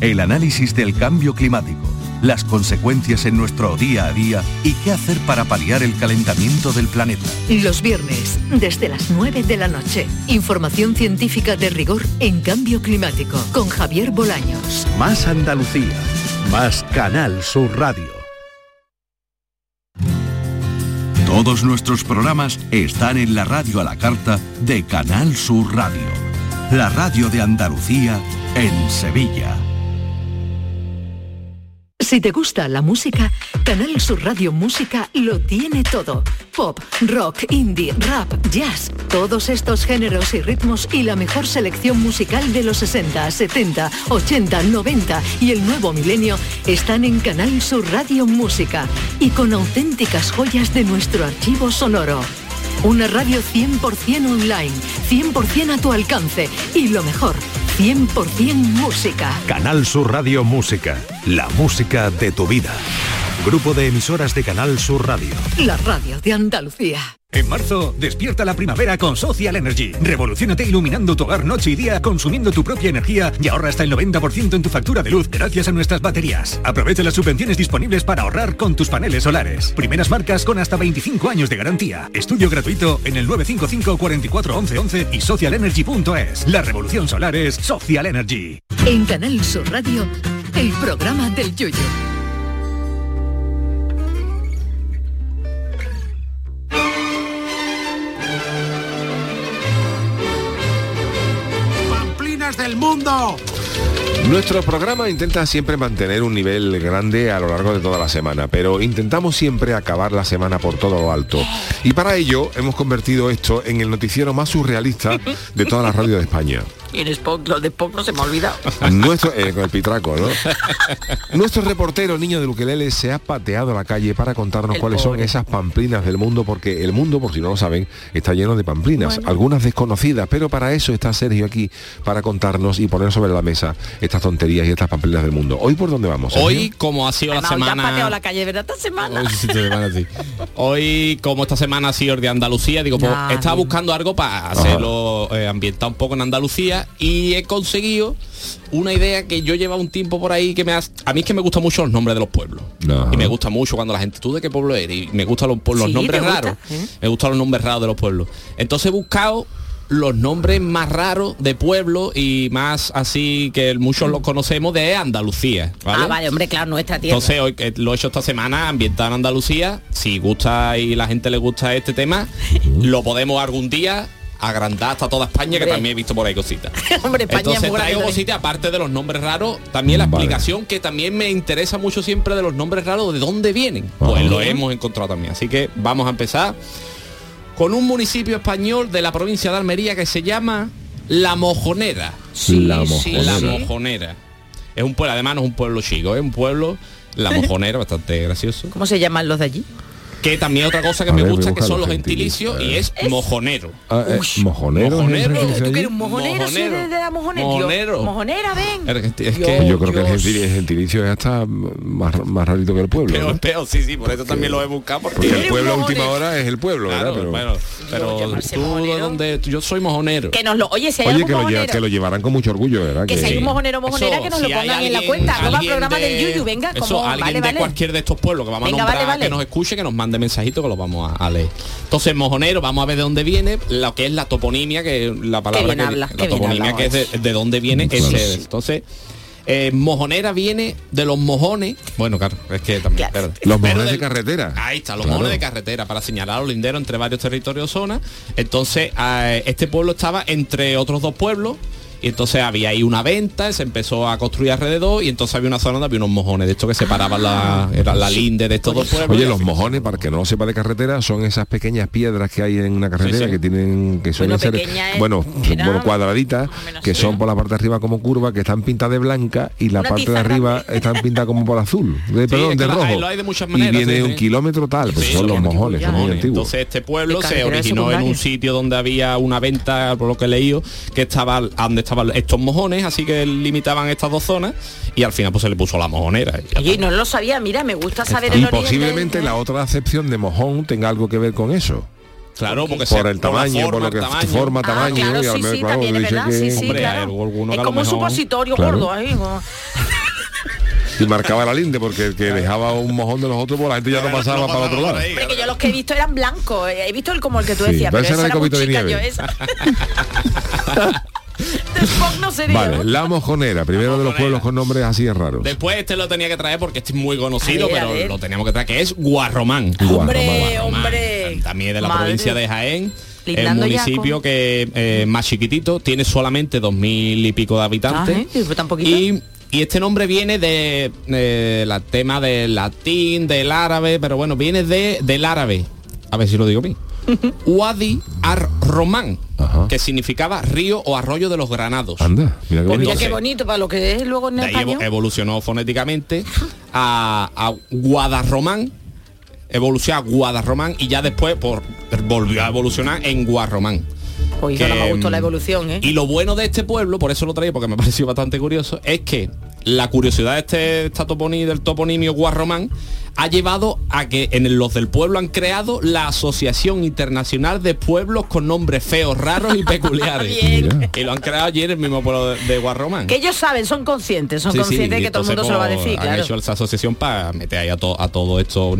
El análisis del cambio climático, las consecuencias en nuestro día a día y qué hacer para paliar el calentamiento del planeta. Los viernes, desde las 9 de la noche. Información científica de rigor en cambio climático. Con Javier Bolaños. Más Andalucía. Más Canal Sur Radio. Todos nuestros programas están en la radio a la carta de Canal Sur Radio. La radio de Andalucía en Sevilla. Si te gusta la música, Canal Sur Radio Música lo tiene todo. Pop, rock, indie, rap, jazz, todos estos géneros y ritmos y la mejor selección musical de los 60, 70, 80, 90 y el nuevo milenio están en Canal Sur Radio Música y con auténticas joyas de nuestro archivo sonoro. Una radio 100% online, 100% a tu alcance y lo mejor, 100% música. Canal Sur Radio Música. La música de tu vida. Grupo de emisoras de Canal Sur Radio. La radio de Andalucía. En marzo, despierta la primavera con Social Energy. Revolucionate iluminando tu hogar noche y día, consumiendo tu propia energía y ahorra hasta el 90% en tu factura de luz gracias a nuestras baterías. Aprovecha las subvenciones disponibles para ahorrar con tus paneles solares. Primeras marcas con hasta 25 años de garantía. Estudio gratuito en el 955 44 11 11 y socialenergy.es. La revolución solar es Social Energy. En Canal Sur Radio, el programa del Yoyo. ¡Pamplinas del mundo! Nuestro programa intenta siempre mantener un nivel grande a lo largo de toda la semana, pero intentamos siempre acabar la semana por todo lo alto. Y para ello hemos convertido esto en el noticiero más surrealista de toda la radio de España. Y en Spock, lo de Spock no se me ha olvidado. Nuestro, eh, con el pitraco, ¿no? Nuestro reportero niño de Ukelele se ha pateado a la calle para contarnos El cuáles son esas pamplinas del mundo, porque el mundo, por si no lo saben, está lleno de pamplinas, algunas desconocidas, pero para eso está Sergio aquí, para contarnos y poner sobre la mesa estas tonterías y estas pamplinas del mundo. ¿Hoy por dónde vamos? Sergio? Hoy, como ha sido la Además, semana... pateado la calle, ¿verdad? Esta semana. Hoy, sí, esta semana sí. Hoy, como esta semana ha sido el de Andalucía, digo, pues estaba buscando algo para hacerlo eh, ambientar un poco en Andalucía y he conseguido una idea que yo lleva un tiempo por ahí que me ha... A mí es que me gustan mucho los nombres de los pueblos. Ajá. Y me gusta mucho cuando la gente, ¿tú de qué pueblo eres? Y me gustan los, por los Sí, nombres raros. ¿Eh? Me gustan los nombres raros de los pueblos. Entonces he buscado los nombres más raros de pueblos y más así que muchos los conocemos de Andalucía. ¿vale? Ah, vale, hombre, claro, nuestra tierra. Entonces hoy que lo he hecho esta semana ambientado en Andalucía. Si gusta y la gente le gusta este tema, lo podemos algún día agrandar hasta toda España, que también he visto por ahí cositas. Hombre, España es Entonces muy grande traigo cositas, aparte de los nombres raros, también la Vale. explicación que también me interesa mucho siempre de los nombres raros, de dónde vienen. Pues Ajá. lo hemos encontrado también. Así que vamos a empezar con un municipio español de la provincia de Almería que se llama La Mojonera. la sí, mojonera. La sí. Mojonera. Es un pueblo, además no es un pueblo chico, es un pueblo, La Mojonera, bastante gracioso. ¿Cómo se llaman los de allí? Que también otra cosa que A me ver, gusta que son los gentilicios y es, mojonero. Ah, eh, mojonero, ¿es Mojonero. que Eh, que un mojonero? ¿Sí Mojonero. de, de la mojonera? Yo- Mojonero. Mojonera, ven. Es que- Yo- que- creo que el gentilicio, el gentilicio es hasta más, más rarito que el pueblo. Peor, ¿no? peor, sí, sí, por eso también lo he buscado porque, Porque el pueblo a última hora es el pueblo, Claro, ¿verdad? Pero, bueno, pero tú de mojonero. dónde yo soy mojonero. Que nos lo... Oye, si hay Oye, que lo, que llevarán con mucho orgullo, ¿verdad? Que si hay un mojonero mojonera Eso, que nos si lo pongan en la cuenta. Arroba alguien programa de- del Yuyu, venga, eso, como... alguien de cualquier de estos pueblos que vamos a nombrar, que nos escuche, que nos mande mensajitos que los vamos a, a leer. Entonces, mojonero, vamos a ver de dónde viene lo que es la toponimia, que es la palabra bien que hablas, la toponimia que es de, de dónde viene Claro. ese. Entonces, eh, mojonera viene de los mojones. Bueno, claro, es que también. Claro. Los Pero mojones de carretera. Ahí está, los Claro. mojones de carretera, para señalar a los linderos entre varios territorios o zonas. Entonces, eh, este pueblo estaba entre otros dos pueblos. Y entonces había ahí una venta, se empezó a construir alrededor y entonces había una zona donde había unos mojones de estos que separaban la, era la linde de estos dos pueblos. Oye, los mojones, para que no lo sepa de carretera, son esas pequeñas piedras que hay en una carretera Sí, sí. que tienen, que suelen ser, bueno, cuadraditas, que son por la parte de arriba como curva, que están pintadas de blanca y la Una parte de arriba están pintadas como por azul, de, perdón, es de rojo. lo hay de muchas y viene sí, un sí. kilómetro tal, pues Sí, son los mojones, son muy antiguos. Entonces este pueblo se originó en un sitio donde había una venta, por lo que he leído, que estaba donde estaban estos mojones, así que limitaban estas dos zonas y al final pues se le puso la mojonera. y está. no lo sabía, mira, me gusta saber el y posiblemente la otra acepción de mojón tenga algo que ver con eso. claro, porque Por el tamaño, por forma, lo que tamaño. forma, Ah, tamaño, claro, y al sí, menos, sí, claro, también es verdad, que- sí, sí, Hombre, hay claro. alguno Es como un supositorio Claro. gordo ahí. y marcaba la linde porque el que dejaba un mojón de los otros, pues la gente ya no pasaba para el otro lado. Hombre, que yo los que he visto eran blancos. eh, He visto el como el que tú Sí, decías, pero pero ese esa era de era muy copito de chica, nieve. yo esa. De Spock no sería. Vale, la mojonera, primero de los pueblos con nombres así raros. Después este lo tenía que traer porque este es muy conocido, ver, pero lo teníamos que traer, que es Guarromán. Hombre, Guarromán. hombre. También es de la Madre. provincia de Jaén. Es ya municipio con- que eh, más chiquitito, tiene solamente dos mil y pico de habitantes. Ah, ¿eh? Y este nombre viene de eh, la tema del latín, del árabe, pero bueno, viene de, del árabe. A ver si lo digo bien. Wadi ar-Román, que significaba río o arroyo de los granados. Anda, mira qué Pues bonito. mira qué bonito para lo que es luego en De ahí español. evo- evolucionó fonéticamente a, a Guadarromán, evolucionó a Guadarromán y ya después por, volvió a evolucionar en Guarromán. No que, me gustó la mm, evolución, ¿eh? Y lo bueno de este pueblo, por eso lo traigo porque me pareció bastante curioso, es que la curiosidad de este esta toponi- del toponimio Guarromán ha llevado a que en los del pueblo han creado la Asociación Internacional de Pueblos con nombres feos, raros y peculiares. Y lo han creado allí en el mismo pueblo de, de Guarromán. Que ellos saben, son conscientes, son Sí, sí, conscientes de que todo el mundo se lo va a pues, decir, Han claro. hecho esa asociación para meter ahí a, to- a todo esto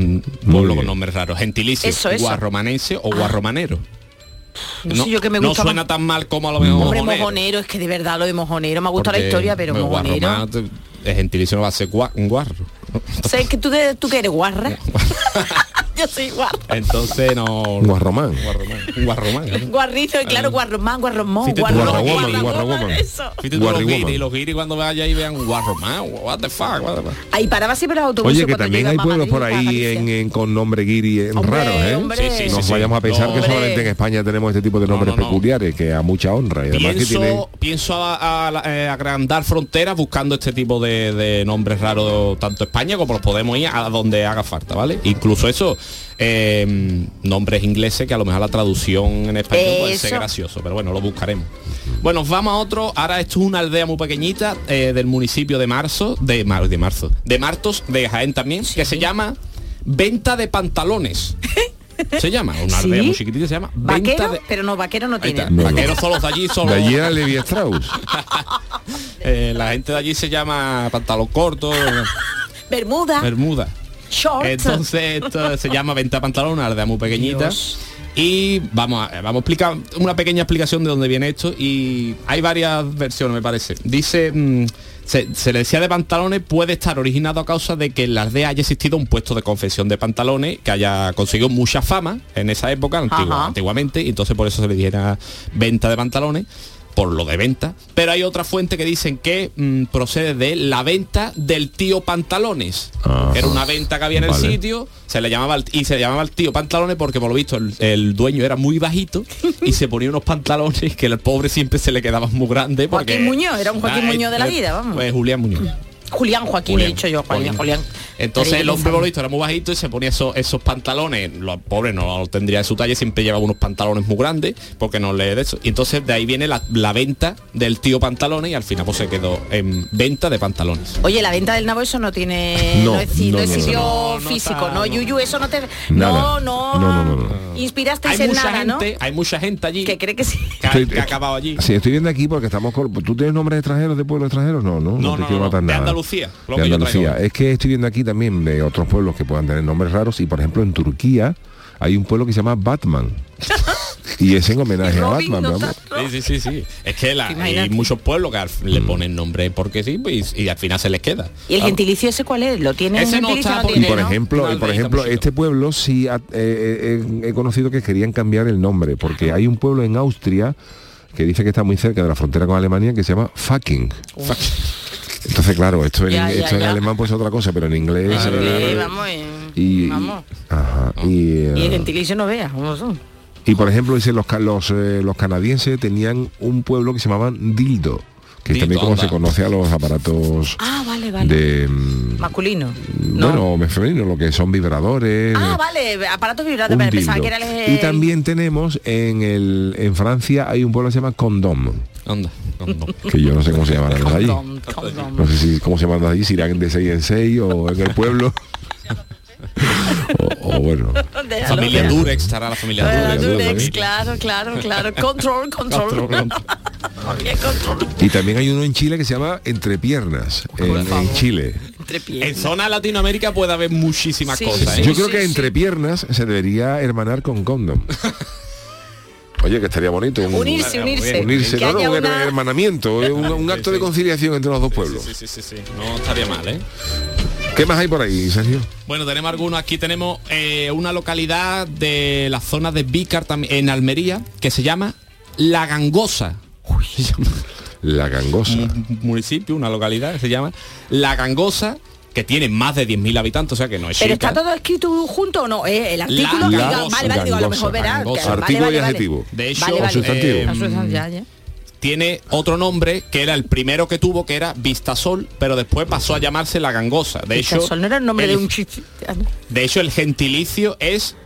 pueblo con nombres raros. Gentilicio, Eso, eso. guarromanense o guarromanero. No sé yo que me no gusta suena más- tan mal como a lo mejor Hombre, mojonero. mojonero, es que de verdad lo de mojonero, me gusta la Porque, historia, pero mojonero. el gentilicio no va a ser gua- un guarro. ¿Sabes que tú, tú que eres guarra? Yo soy guarro. Entonces no. Guarromán. Guarromán. Un guarromán. ¿no? Guarrito, claro, guarromán, guarromón, guarrowoman. Eso. Fíjate tú los guiris, cuando vaya y vean guarromán, what the fuck, what the fuck. Ahí paraba siempre los autobuses. Oye, que también hay pueblos por ahí con nombre guiri raros, ¿eh? hombre. Sí, sí, no sí, sí. vayamos a pensar que solamente en. España tenemos este tipo de nombres no, no. peculiares, que a mucha honra. Y Pienso, a, eh, agrandar fronteras buscando este tipo de, de nombres raros tanto España como los podemos ir a donde haga falta, ¿vale? Incluso eso, eh, nombres ingleses que a lo mejor la traducción en español puede ser gracioso, pero bueno, lo buscaremos. Bueno, vamos a otro. Ahora esto es una aldea muy pequeñita eh, del municipio de Marzo, de, Mar- de Marzo, de Martos, de Jaén también, que se llama Venta de Pantalones. Se llama, una aldea muy chiquitita, se llama Venta Vaquero, de... pero no, vaquero no tiene. No, no. Vaqueros son los de allí, son De allí era Levi Strauss. eh, la gente de allí se llama pantalón corto, Bermuda, bermuda. Short. Entonces esto se llama venta de pantalón, una aldea muy pequeñita. Dios. Y vamos a, vamos a explicar una pequeña explicación de dónde viene esto. Y hay varias versiones, me parece. Dice, mm, se, se le decía de pantalones, puede estar originado a causa de que en la aldea haya existido un puesto de confección de pantalones que haya conseguido mucha fama en esa época, antigua- antiguamente, y entonces por eso se le dijera venta de pantalones por lo de venta, pero hay otra fuente que dicen que mm, procede de la venta del tío Pantalones. Ajá. Era una venta que había en el sitio, se le llamaba el- y se le llamaba el tío Pantalones porque por lo visto el, el dueño era muy bajito y se ponía unos pantalones que el pobre siempre se le quedaban muy grandes. Porque, Joaquín Muñoz, era un Joaquín Ah, Muñoz de la eh, vida, vamos. Pues Julián Muñoz. Julián Joaquín, he dicho yo, Julián, Julián. Entonces el hombre visto era muy bajito y se ponía esos, esos pantalones, los pobres no lo tendría de su talla, siempre llevaba unos pantalones muy grandes porque no le de eso. Y entonces de ahí viene la, la venta del tío pantalones y al final pues se quedó en venta de pantalones. Oye, la venta del nabo eso no tiene No, no, es, no, no sitio no, no físico, no, no. Yuyu, eso no te Nada. no, no, No, no, no, no. inspirasteis Hay en mucha nada, gente, ¿no? hay mucha gente allí Que cree que sí. que, ha- Estoy- que ha acabado allí. Sí, estoy viendo aquí porque estamos con... ¿Tú tienes nombres extranjeros de pueblos extranjeros? No, no, no, No, te no, quiero no, matar de nada. Andalucía, lo De que yo Andalucía. traigo. Es que estoy viendo aquí también de otros pueblos que puedan tener nombres raros y por ejemplo en Turquía hay un pueblo que se llama Batman. y es en homenaje a Batman, ¿no vamos. está? Sí, sí, sí, sí. Es que la- ¿Te hay muchos pueblos que le ponen nombre porque sí pues, y, y al final se les queda. ¿Y el Claro. gentilicio ese cuál es? ¿Lo tiene Ese no está no Y por ejemplo, y por ejemplo, este pueblo sí ha- eh, eh, eh, he conocido que querían cambiar el nombre, porque hay un pueblo en Austria que dice que está muy cerca de la frontera con Alemania que se llama Fucking. Entonces, claro, esto en, Ya, ya, esto en ya. alemán pues es otra cosa, pero en inglés. Ah, eh, vamos, en- y, vamos. ajá, y, Y el gentilicio no veas cómo son. y, por ejemplo, dice los, los, eh, los canadienses tenían un pueblo que se llamaban Dildo, que también como se conoce a los aparatos Ah, vale, vale. de mm, Masculino. No. bueno, femenino, lo que son vibradores. Ah, eh, vale, aparatos pero pensaba dildo. que era el... Y también tenemos en el en Francia hay un pueblo que se llama Condom, anda. Que yo no sé cómo se llaman los de allí. Condom, condom. No sé si cómo se llaman allí, si irán de 6 en 6 o en el pueblo. o, o bueno. Déjalo, Familia déjalo. Durex estará la familia Durex. Durex, Durex, sí. claro, claro, claro. Control, control. Y también hay uno en Chile que se llama Entrepiernas, en, en Chile. Entre. En zona Latinoamérica puede haber muchísimas Sí, cosas. sí, ¿eh? Yo creo sí, que sí. Entrepiernas se debería hermanar con Condom. Oye, que estaría bonito. un- Unirse, unirse. Unirse, Que no, no, un una- hermanamiento, un, un acto de conciliación entre los dos pueblos. Sí, sí, sí, sí. No estaría mal, ¿eh? ¿Qué más hay por ahí, Sergio? Bueno, tenemos algunos. Aquí tenemos eh, una localidad de la zona de Vícar, en Almería, que se llama La Gangosa. Se llama- La gangosa. un municipio, una localidad que se llama La Gangosa, que tiene más de 10.000 habitantes, o sea que no es Pero chica. está todo escrito junto o no? Eh, el artículo, La vale, vale, digo, a lo mejor verás. vale, Artículo vale, y vale. adjetivo. De hecho, Vale, vale. sustantivo. eh, ya. tiene otro nombre que era el primero que tuvo, que era Vistasol, pero después pasó a llamarse La Gangosa. De hecho, Sol no era el nombre de un chiste. de hecho, el gentilicio es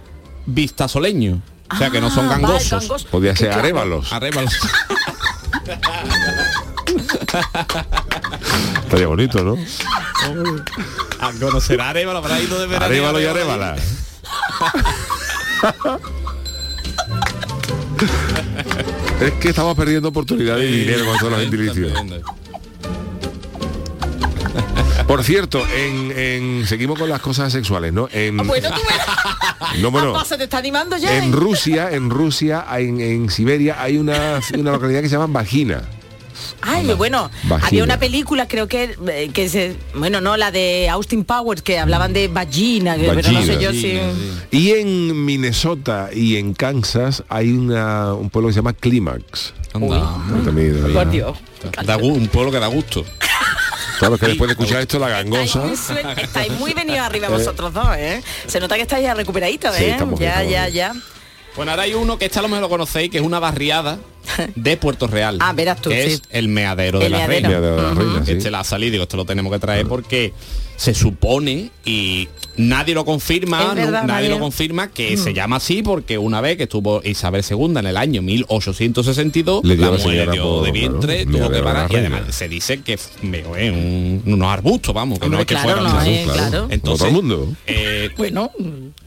vistasoleño. O sea que no son Ah, vale, gangosos. gangoso. Podía ser Claro. arévalos. Estaría bonito, ¿no? A conocer a Arevalo, habrá ido de verano. Arévalo y arévala. es que estamos perdiendo oportunidades y dinero con todos los gentilicios. Por cierto, en, en- seguimos con las cosas sexuales, ¿no? En, Ah, Bueno, tú ves. no, bueno, Ah, se te está animando ya. en ¿eh? Rusia, en Rusia, en, en Siberia hay una, una localidad que se llama Vagina. Ay, bueno, Vagina. había una película, creo que, eh, que se, bueno, no, la de Austin Powers, que hablaban de vagina, pero no sé yo si... Y en Minnesota y en Kansas hay una- un pueblo que se llama Clímax. También, Por Dios. Da un pueblo que da gusto. Claro que después de escuchar esto la gangosa. Estáis muy venidos arriba Eh. vosotros dos, ¿eh? Se nota que estáis ya recuperaditos, Sí, ¿eh? ya, estamos ya, bien. ya. Bueno, ahora hay uno que esta a lo mejor lo conocéis, que es una barriada de Puerto Real. Ah, verás tú, que sí. es el meadero de El la meadero. reina. Meadero de la reina, sí. Este la ha salido, digo, esto lo tenemos que traer porque se supone y nadie lo confirma, verdad, nadie lo confirma que Mm. se llama así porque una vez que estuvo Isabel II en el año 1862, Le dio la mujer señora dio por- de vientre, claro, tuvo que parar y además se dice que me- eh, un- unos arbustos, vamos, que no es que claro, fueran no, eh, claro. Entonces, todo el mundo. eh, Bueno,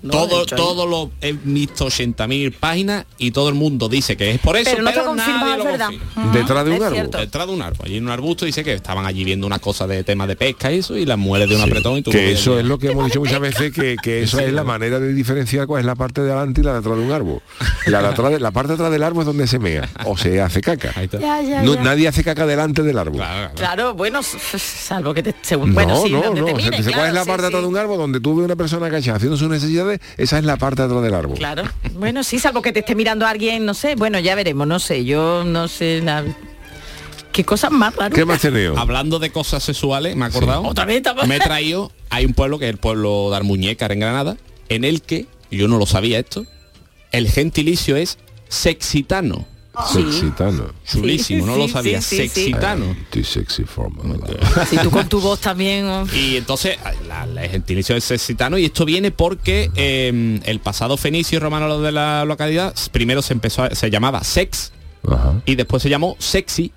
todo, todo lo he visto 80.000 páginas y todo el mundo dice que es por eso, Pero no nadie lo verdad. confirma. Detrás de un es árbol. cierto. Detrás de un árbol, allí en un arbusto dice que estaban allí viendo una cosa de tema de pesca y eso y las mueres de un apretón y tuvo Que eso es lo que hemos dicho muchas veces, que, que eso Sí, es la manera de diferenciar cuál es la parte de adelante y la de atrás de un árbol. La, de atrás de- la parte de atrás del árbol es donde se mea o se hace caca. Ya, ya, No, ya. nadie hace caca delante del árbol. Claro, bueno, s- salvo que te... según- No, bueno, sí, no, donde no. te O sea, mire, ¿Cuál claro, es la sí, parte de atrás sí. de un árbol donde tú ves una persona agachada haciendo sus necesidades? Esa es la parte de atrás del árbol. Claro. Bueno, sí, salvo que te esté mirando alguien, no sé. Bueno, ya veremos, no sé. Yo no sé la... Qué cosas más raras. ¿Qué más tenemos? Hablando de cosas sexuales, me he acordado. Otra vez Me he traído, hay un pueblo que es el pueblo de Armuñécar en Granada, en el que, yo no lo sabía esto, el gentilicio es sexitano. Sexitano. Chulísimo, no lo sabía. sí, sí, sí. sexitano. Sexy. Si tú con tu voz también... oh. Y entonces, la, la- el gentilicio es sexitano y esto viene porque eh, el pasado fenicio y romano de la localidad primero se empezó a- se llamaba sex Ajá. y después se llamó sexy.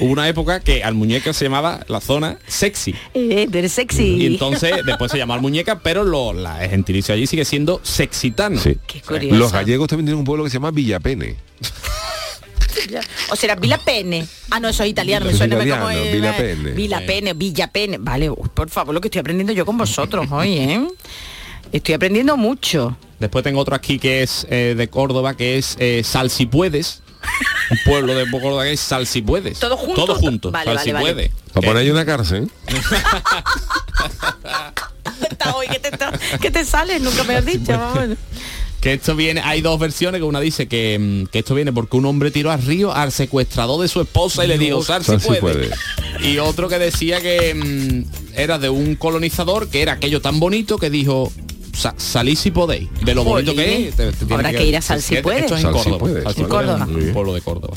Hubo una época que al muñeco se llamaba la zona sexy. Eh, eres sexy. Y entonces después se llamó al muñeca, pero lo, la, gentilicio allí sigue siendo sexitano. Sí. Qué curioso. Los gallegos también tienen un pueblo que se llama Villapene. O será Villa Pene. Ah, no, eso es italiano. Me suena italiano, como... eh, Villa Pene. Villa Pene, Villa Pene. Vale, uy, por favor, lo que estoy aprendiendo yo con vosotros hoy, ¿eh? Estoy aprendiendo mucho. Después tengo otro aquí que es eh, de Córdoba, que es eh, Salsipuedes. Un pueblo de Córdoba que es Salsipuedes. ¿Todo junto? Todo junto. Vale, vale, Salsipuedes. Para poner ahí una cárcel. Hoy, ¿qué te, qué te sale? Nunca me has dicho. vamos. Que esto viene, hay dos versiones, que una dice que, mm, que esto viene porque un hombre tiró al río al secuestrador de su esposa y le dijo, sal si Sal si puede. puede. Y otro que decía que mm, era de un colonizador que era aquello tan bonito que dijo, "Sa- salid si podéis. De lo bonito que es. te- te tiene Habrá que ir a Sal si Esto puede. es en Sal si Córdoba. Sal si En Córdoba. Un pueblo de Córdoba.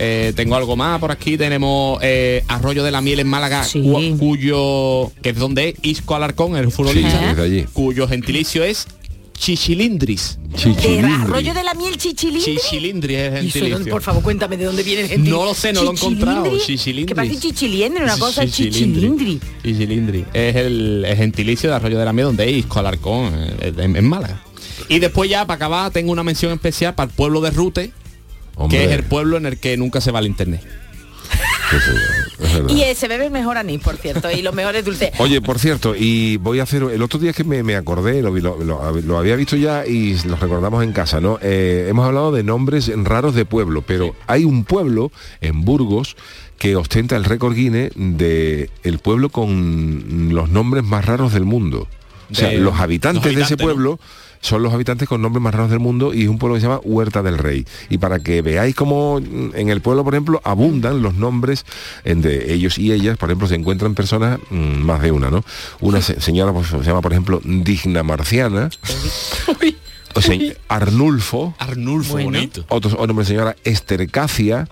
Eh, tengo algo más por aquí tenemos eh, Arroyo de la Miel en Málaga Sí. cu- cuyo que es donde es Isco Alarcón el futbolista Sí, allí. cuyo gentilicio es Chichilindris ¿De Chichilindri. arroyo de la miel chichilindri? Chichilindri es eso, gentilicio. por favor, cuéntame de dónde viene el gentilicio. No lo sé, no lo he encontrado. ¿Chichilindri? Chichilindri. Que parece chichiliendri, una cosa es chichilindri. Chichilindri. Es el, el gentilicio de Arroyo de la Miel donde es Isco Alarcón en, en Málaga. Y después ya, para acabar, tengo una mención especial para el pueblo de Rute, Hombre, que es el pueblo en el que nunca se va el internet. es. Y eh, se bebe el mejor anís, por cierto, y los mejores dulces. Oye, por cierto, y voy a hacer, el otro día que me, me acordé, lo, lo- lo- lo había visto ya y lo recordamos en casa, ¿no? Eh, hemos hablado de nombres raros de pueblo, pero hay un pueblo en Burgos que ostenta el récord Guinness de el pueblo con los nombres más raros del mundo. O sea, De- los habitantes, los de ese ¿no? Son los habitantes con nombres más raros del mundo y es un pueblo que se llama Huerta del Rey. Y para que veáis cómo mm, en el pueblo, por ejemplo, abundan los nombres en de ellos y ellas, por ejemplo, se encuentran personas, mm, más de una, ¿no? Una se- señora pues, se llama, por ejemplo, Digna Marciana, o se- Arnulfo, Arnulfo, Bueno. bonito. otro otro nombre señora Estercacia,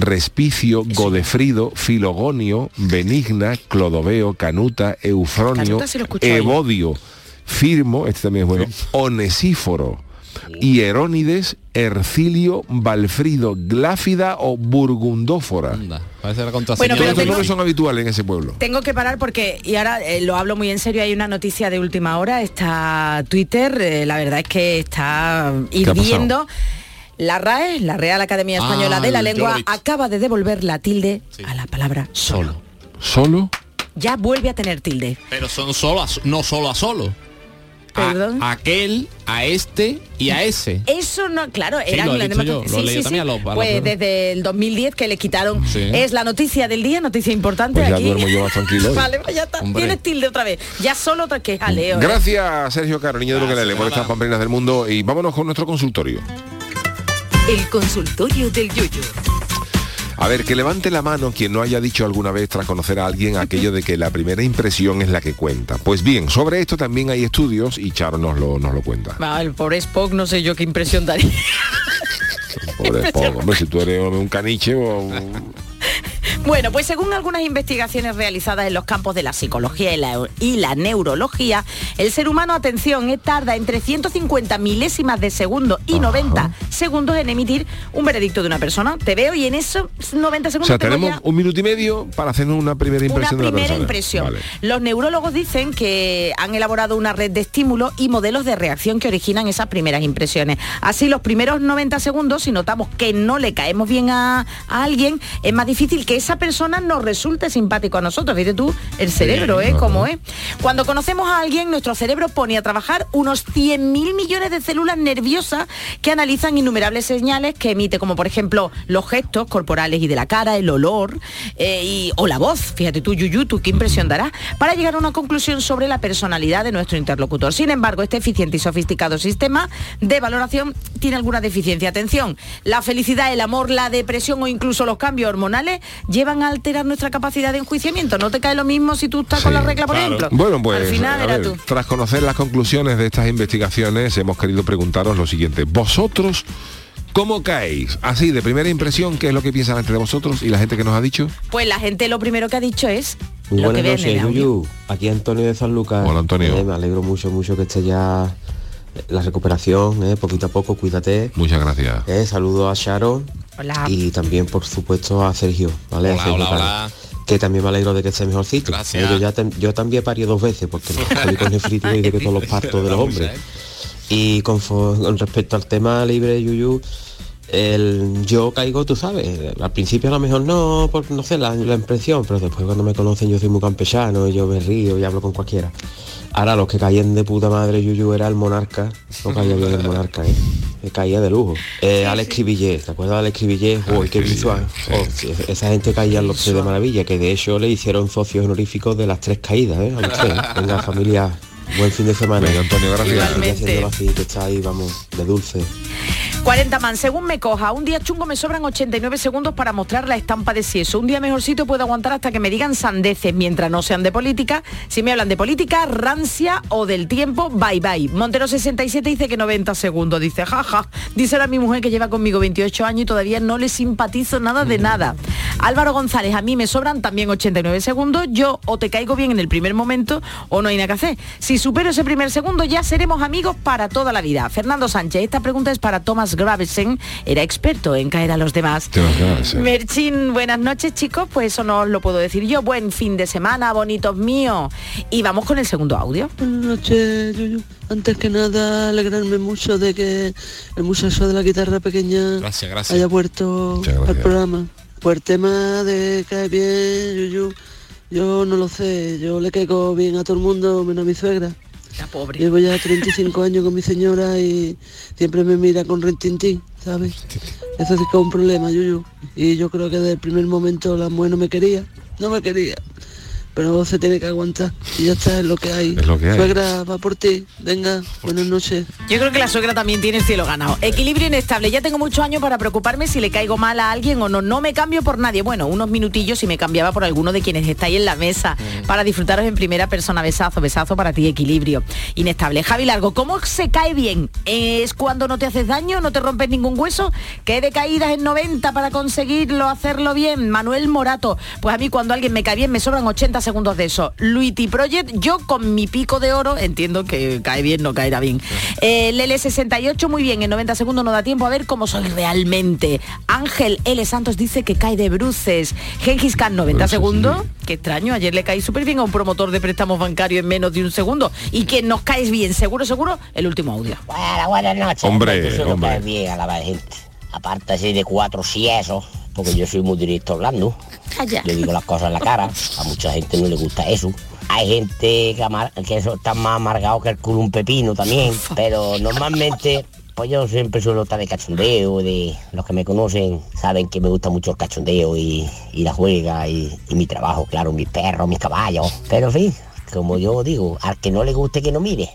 Respicio, Godefrido, Filogonio, Benigna, Clodoveo, Canuta, Eufronio, Canuta ahí. Firmo, este también es bueno, Onesíforo, Hierónides, Ercilio, Balfrido, Gláfida o Burgundófora. Anda, parece la Bueno, pero estos nombres son habituales en ese pueblo. Tengo que parar porque, y ahora eh, lo hablo muy en serio, hay una noticia de última hora, está Twitter, eh, la verdad es que está hirviendo. La RAE, la Real Academia Española Ah, de la he Lengua, acaba de devolver la tilde Sí. a la palabra solo. Solo. ¿Solo? Ya vuelve a tener tilde. Pero son solo a- no solo a solo. Perdón. a aquel, a este y a ese. Eso no, claro, Sí, eran lo he las dicho demás- yo, lo he leído también a los- a Pues desde el 2010 que le quitaron. Sí. Es la noticia del día, noticia importante Pues ya aquí. duermo yo más tranquilo vale, pues ya está. Hombre. Tienes tilde otra vez. Ya solo otra que jaleo. ¿eh? Gracias, Sergio Caro, niño de lo que le por estas pamplinas del mundo. Y vámonos con nuestro consultorio. El consultorio del Yuyu. A ver, que levante la mano quien no haya dicho alguna vez tras conocer a alguien aquello de que la primera impresión es la que cuenta. Pues bien, sobre esto también hay estudios y Charo nos lo, nos lo cuenta. Va, el pobre Spock, no sé yo qué impresión daría. Pobre Spock, hombre, si tú eres un caniche o... Bueno, pues según algunas investigaciones realizadas en los campos de la psicología y la, y la neurología, el ser humano, atención, eh, tarda entre 150 milésimas de segundo y 90 segundos en emitir un veredicto de una persona. Te veo y en esos 90 O segundos sea, tengo tenemos ya un minuto y medio para hacernos una primera una impresión de la primera impresión. Vale. Los neurólogos dicen que han elaborado una red de estímulos y modelos de reacción que originan esas primeras impresiones. Así, los primeros 90 segundos, si notamos que no le caemos bien a, a alguien, es más difícil que esa persona nos resulte simpático a nosotros. Fíjate tú, el cerebro, ¿eh? Como es. Cuando conocemos a alguien, nuestro cerebro pone a trabajar unos 100.000 millones de células nerviosas que analizan innumerables señales que emite, como por ejemplo los gestos corporales y de la cara, el olor eh, y, o la voz. Fíjate tú, Yuyu, tú qué impresión dará para llegar a una conclusión sobre la personalidad de nuestro interlocutor. Sin embargo, este eficiente y sofisticado sistema de valoración tiene alguna deficiencia. Atención, la felicidad, el amor, la depresión o incluso los cambios hormonales llevan a alterar nuestra capacidad de enjuiciamiento. No te cae lo mismo si tú estás con la regla, por ejemplo. Bueno, pues Al final a era ver, tú. tras conocer las conclusiones de estas investigaciones, hemos querido preguntaros lo siguiente. ¿Vosotros cómo caéis? Así, de primera impresión, ¿qué es lo que piensa la gente de vosotros y la gente que nos ha dicho? Pues la gente lo primero que ha dicho es Muy lo buenas noches. Yuyu. Aquí Antonio de San Lucas. Hola, Antonio. Eh, me alegro mucho, mucho que esté ya la recuperación, eh, poquito a poco, cuídate. Muchas gracias. Eh, saludo a Sharon Hola. y también, por supuesto, a Sergio. ¿vale? A Sergio hola. Que también me alegro de que esté mejorcito. Gracias. Eh, yo, ya ten- yo también parí dos veces porque los católicos nefritis y de que todos los partos de los hombres. Y confo- con respecto al tema libre Yuyu, el, yo caigo, tú sabes, al principio a lo mejor no, por no sé, la, la impresión, pero después cuando me conocen yo soy muy campechano, yo me río y hablo con cualquiera. Ahora los que caían de puta madre Yuyu era el monarca, no caía bien el monarca, ¿eh? Me caía de lujo. Eh, Alex Cribillé, ¿te acuerdas de Alex Cribillé? Uy, qué visual. Oh, sí, esa gente caía en los tres de maravilla, que de hecho le hicieron socios honoríficos de las tres caídas, ¿eh? A los tres. Venga familia, buen fin de semana. Venga, Antonio, gracias. Igualmente. haciéndolo así, que está ahí, vamos, de dulce. 40 man, según me coja, un día chungo me sobran 89 segundos para mostrar la estampa de si eso. Un día mejorcito puedo aguantar hasta que me digan sandeces, mientras no sean de política. Si me hablan de política, rancia o del tiempo, bye bye. Montero 67 dice que 90 segundos, dice jaja. Dice ahora mi mujer que lleva conmigo 28 años y todavía no le simpatizo nada de nada. Álvaro González, a mí me sobran también 89 segundos. Yo o te caigo bien en el primer momento o no hay nada que hacer. Si supero ese primer segundo ya seremos amigos para toda la vida. Fernando Sánchez, esta pregunta es para Thomas Gravesen, era experto en caer a los demás. Merchin, buenas noches chicos, pues eso no os lo puedo decir yo. Buen fin de semana, bonitos míos. Y vamos con el segundo audio. Buenas noches, Yuyu. Antes que nada, alegrarme mucho de que el muchacho de la guitarra pequeña Gracias, gracias. haya vuelto al programa. Por el tema de caer bien, Yuyu, yo no lo sé. Yo le caigo bien a todo el mundo, menos a mi suegra. La pobre. Llevo ya 35 años con mi señora y siempre me mira con rentintín, ¿sabes? Eso sí que es un problema, Yuyu. Y yo creo que desde el primer momento la mujer no me quería, no me quería. Pero se tiene que aguantar y ya está, es lo que hay. Es lo que hay. Suegra, va por ti. Venga, buenas noches. Yo creo que la suegra también tiene el cielo ganado. Equilibrio inestable. Ya tengo muchos años para preocuparme si le caigo mal a alguien o no. No me cambio por nadie. Bueno, unos minutillos si me cambiaba por alguno de quienes estáis en la mesa para disfrutaros en primera persona. Besazo, besazo para ti, equilibrio inestable. Javi Largo, ¿cómo se cae bien? ¿Es cuando no te haces daño, no te rompes ningún hueso? ¿Qué de caídas en 90 para conseguirlo, hacerlo bien? Manuel Morato, pues a mí cuando alguien me cae bien me sobran 80 segundos de eso. Luiti Project, yo con mi pico de oro entiendo que cae bien, no caerá bien. Eh, Lele 68, muy bien, en 90 segundos no da tiempo a ver cómo soy realmente. Ángel L. Santos dice que cae de bruces. Gengis Khan, 90 segundos. Qué extraño, ayer le caí súper bien a un promotor de préstamos bancarios en menos de un segundo. Y que nos caes bien, seguro, seguro, el último audio. Buenas, buenas noches. Hombre, hombre. cae bien a la gente. Aparte así de cuatro siesos, porque yo soy muy directo hablando. Calla. Yo digo las cosas en la cara. A mucha gente no le gusta eso. Hay gente que, amar- que eso está más amargado que el culo un pepino también, pero normalmente pues yo siempre suelo estar de cachondeo, de los que me conocen saben que me gusta mucho el cachondeo y, y la juega y, y mi trabajo, claro, mis perros, mis caballos. Pero en fin, como yo digo, al que no le guste que no mire.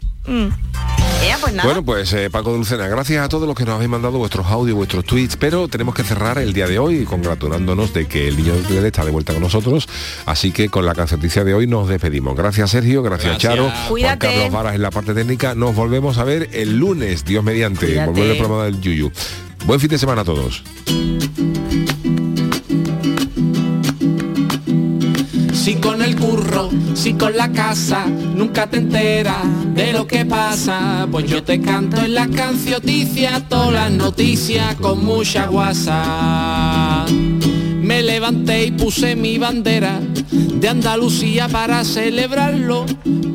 Pues nada. Bueno, pues eh, Paco de Lucena, gracias a todos los que nos habéis mandado vuestros audios, vuestros tweets, pero tenemos que cerrar el día de hoy congratulándonos de que el niño de Ukelele está de vuelta con nosotros, así que con la canceticia de hoy nos despedimos. Gracias Sergio, gracias, Gracias. Charo, Juan Cuídate. Carlos Varas en la parte técnica, nos volvemos a ver el lunes, Dios mediante, Cuídate. volver el programa del Yuyu. Buen fin de semana a todos. Si con si con la casa, nunca te enteras de lo que pasa. Pues yo te canto en la cancioticia todas las noticias con mucha guasa. Me levanté y puse mi bandera de Andalucía para celebrarlo,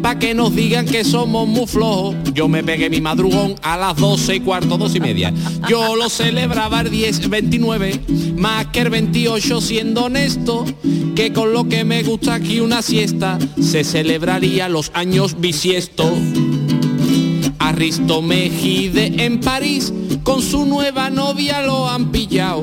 pa' que nos digan que somos muy flojos. Yo me pegué mi madrugón a las 12 y cuarto, dos y media. Yo lo celebraba el 10, 29, más que el 28 siendo honesto, que con lo que me gusta aquí una siesta, se celebraría los años bisiestos. Arristo Mejide en París con su nueva novia lo han pillado.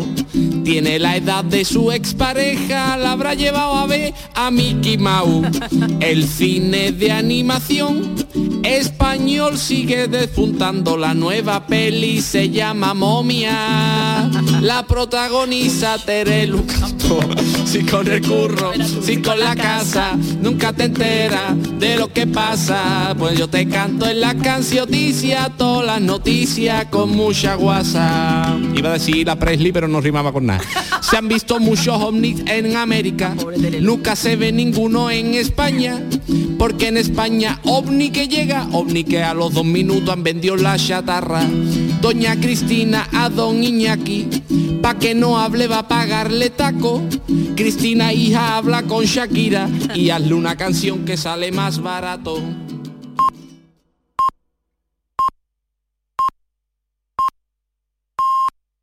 Tiene la edad de su expareja, la habrá llevado a ver a Mickey Mouse. El cine de animación español sigue despuntando. La nueva peli se llama Momia. La protagoniza Tere Lucato. Si con el curro, si con la casa, nunca te enteras de lo que pasa. Pues yo te canto en la cancioticia todas las noticias con mucha guasa. Iba a decir la Presley, pero no rimaba con nada. Se han visto muchos ovnis en América. Nunca se ve ninguno en España. Porque en España ovni que llega, ovni que a los dos minutos han vendido la chatarra. Doña Cristina a don Iñaki, pa' que no hable va a pagarle taco. Cristina hija habla con Shakira y hazle una canción que sale más barato.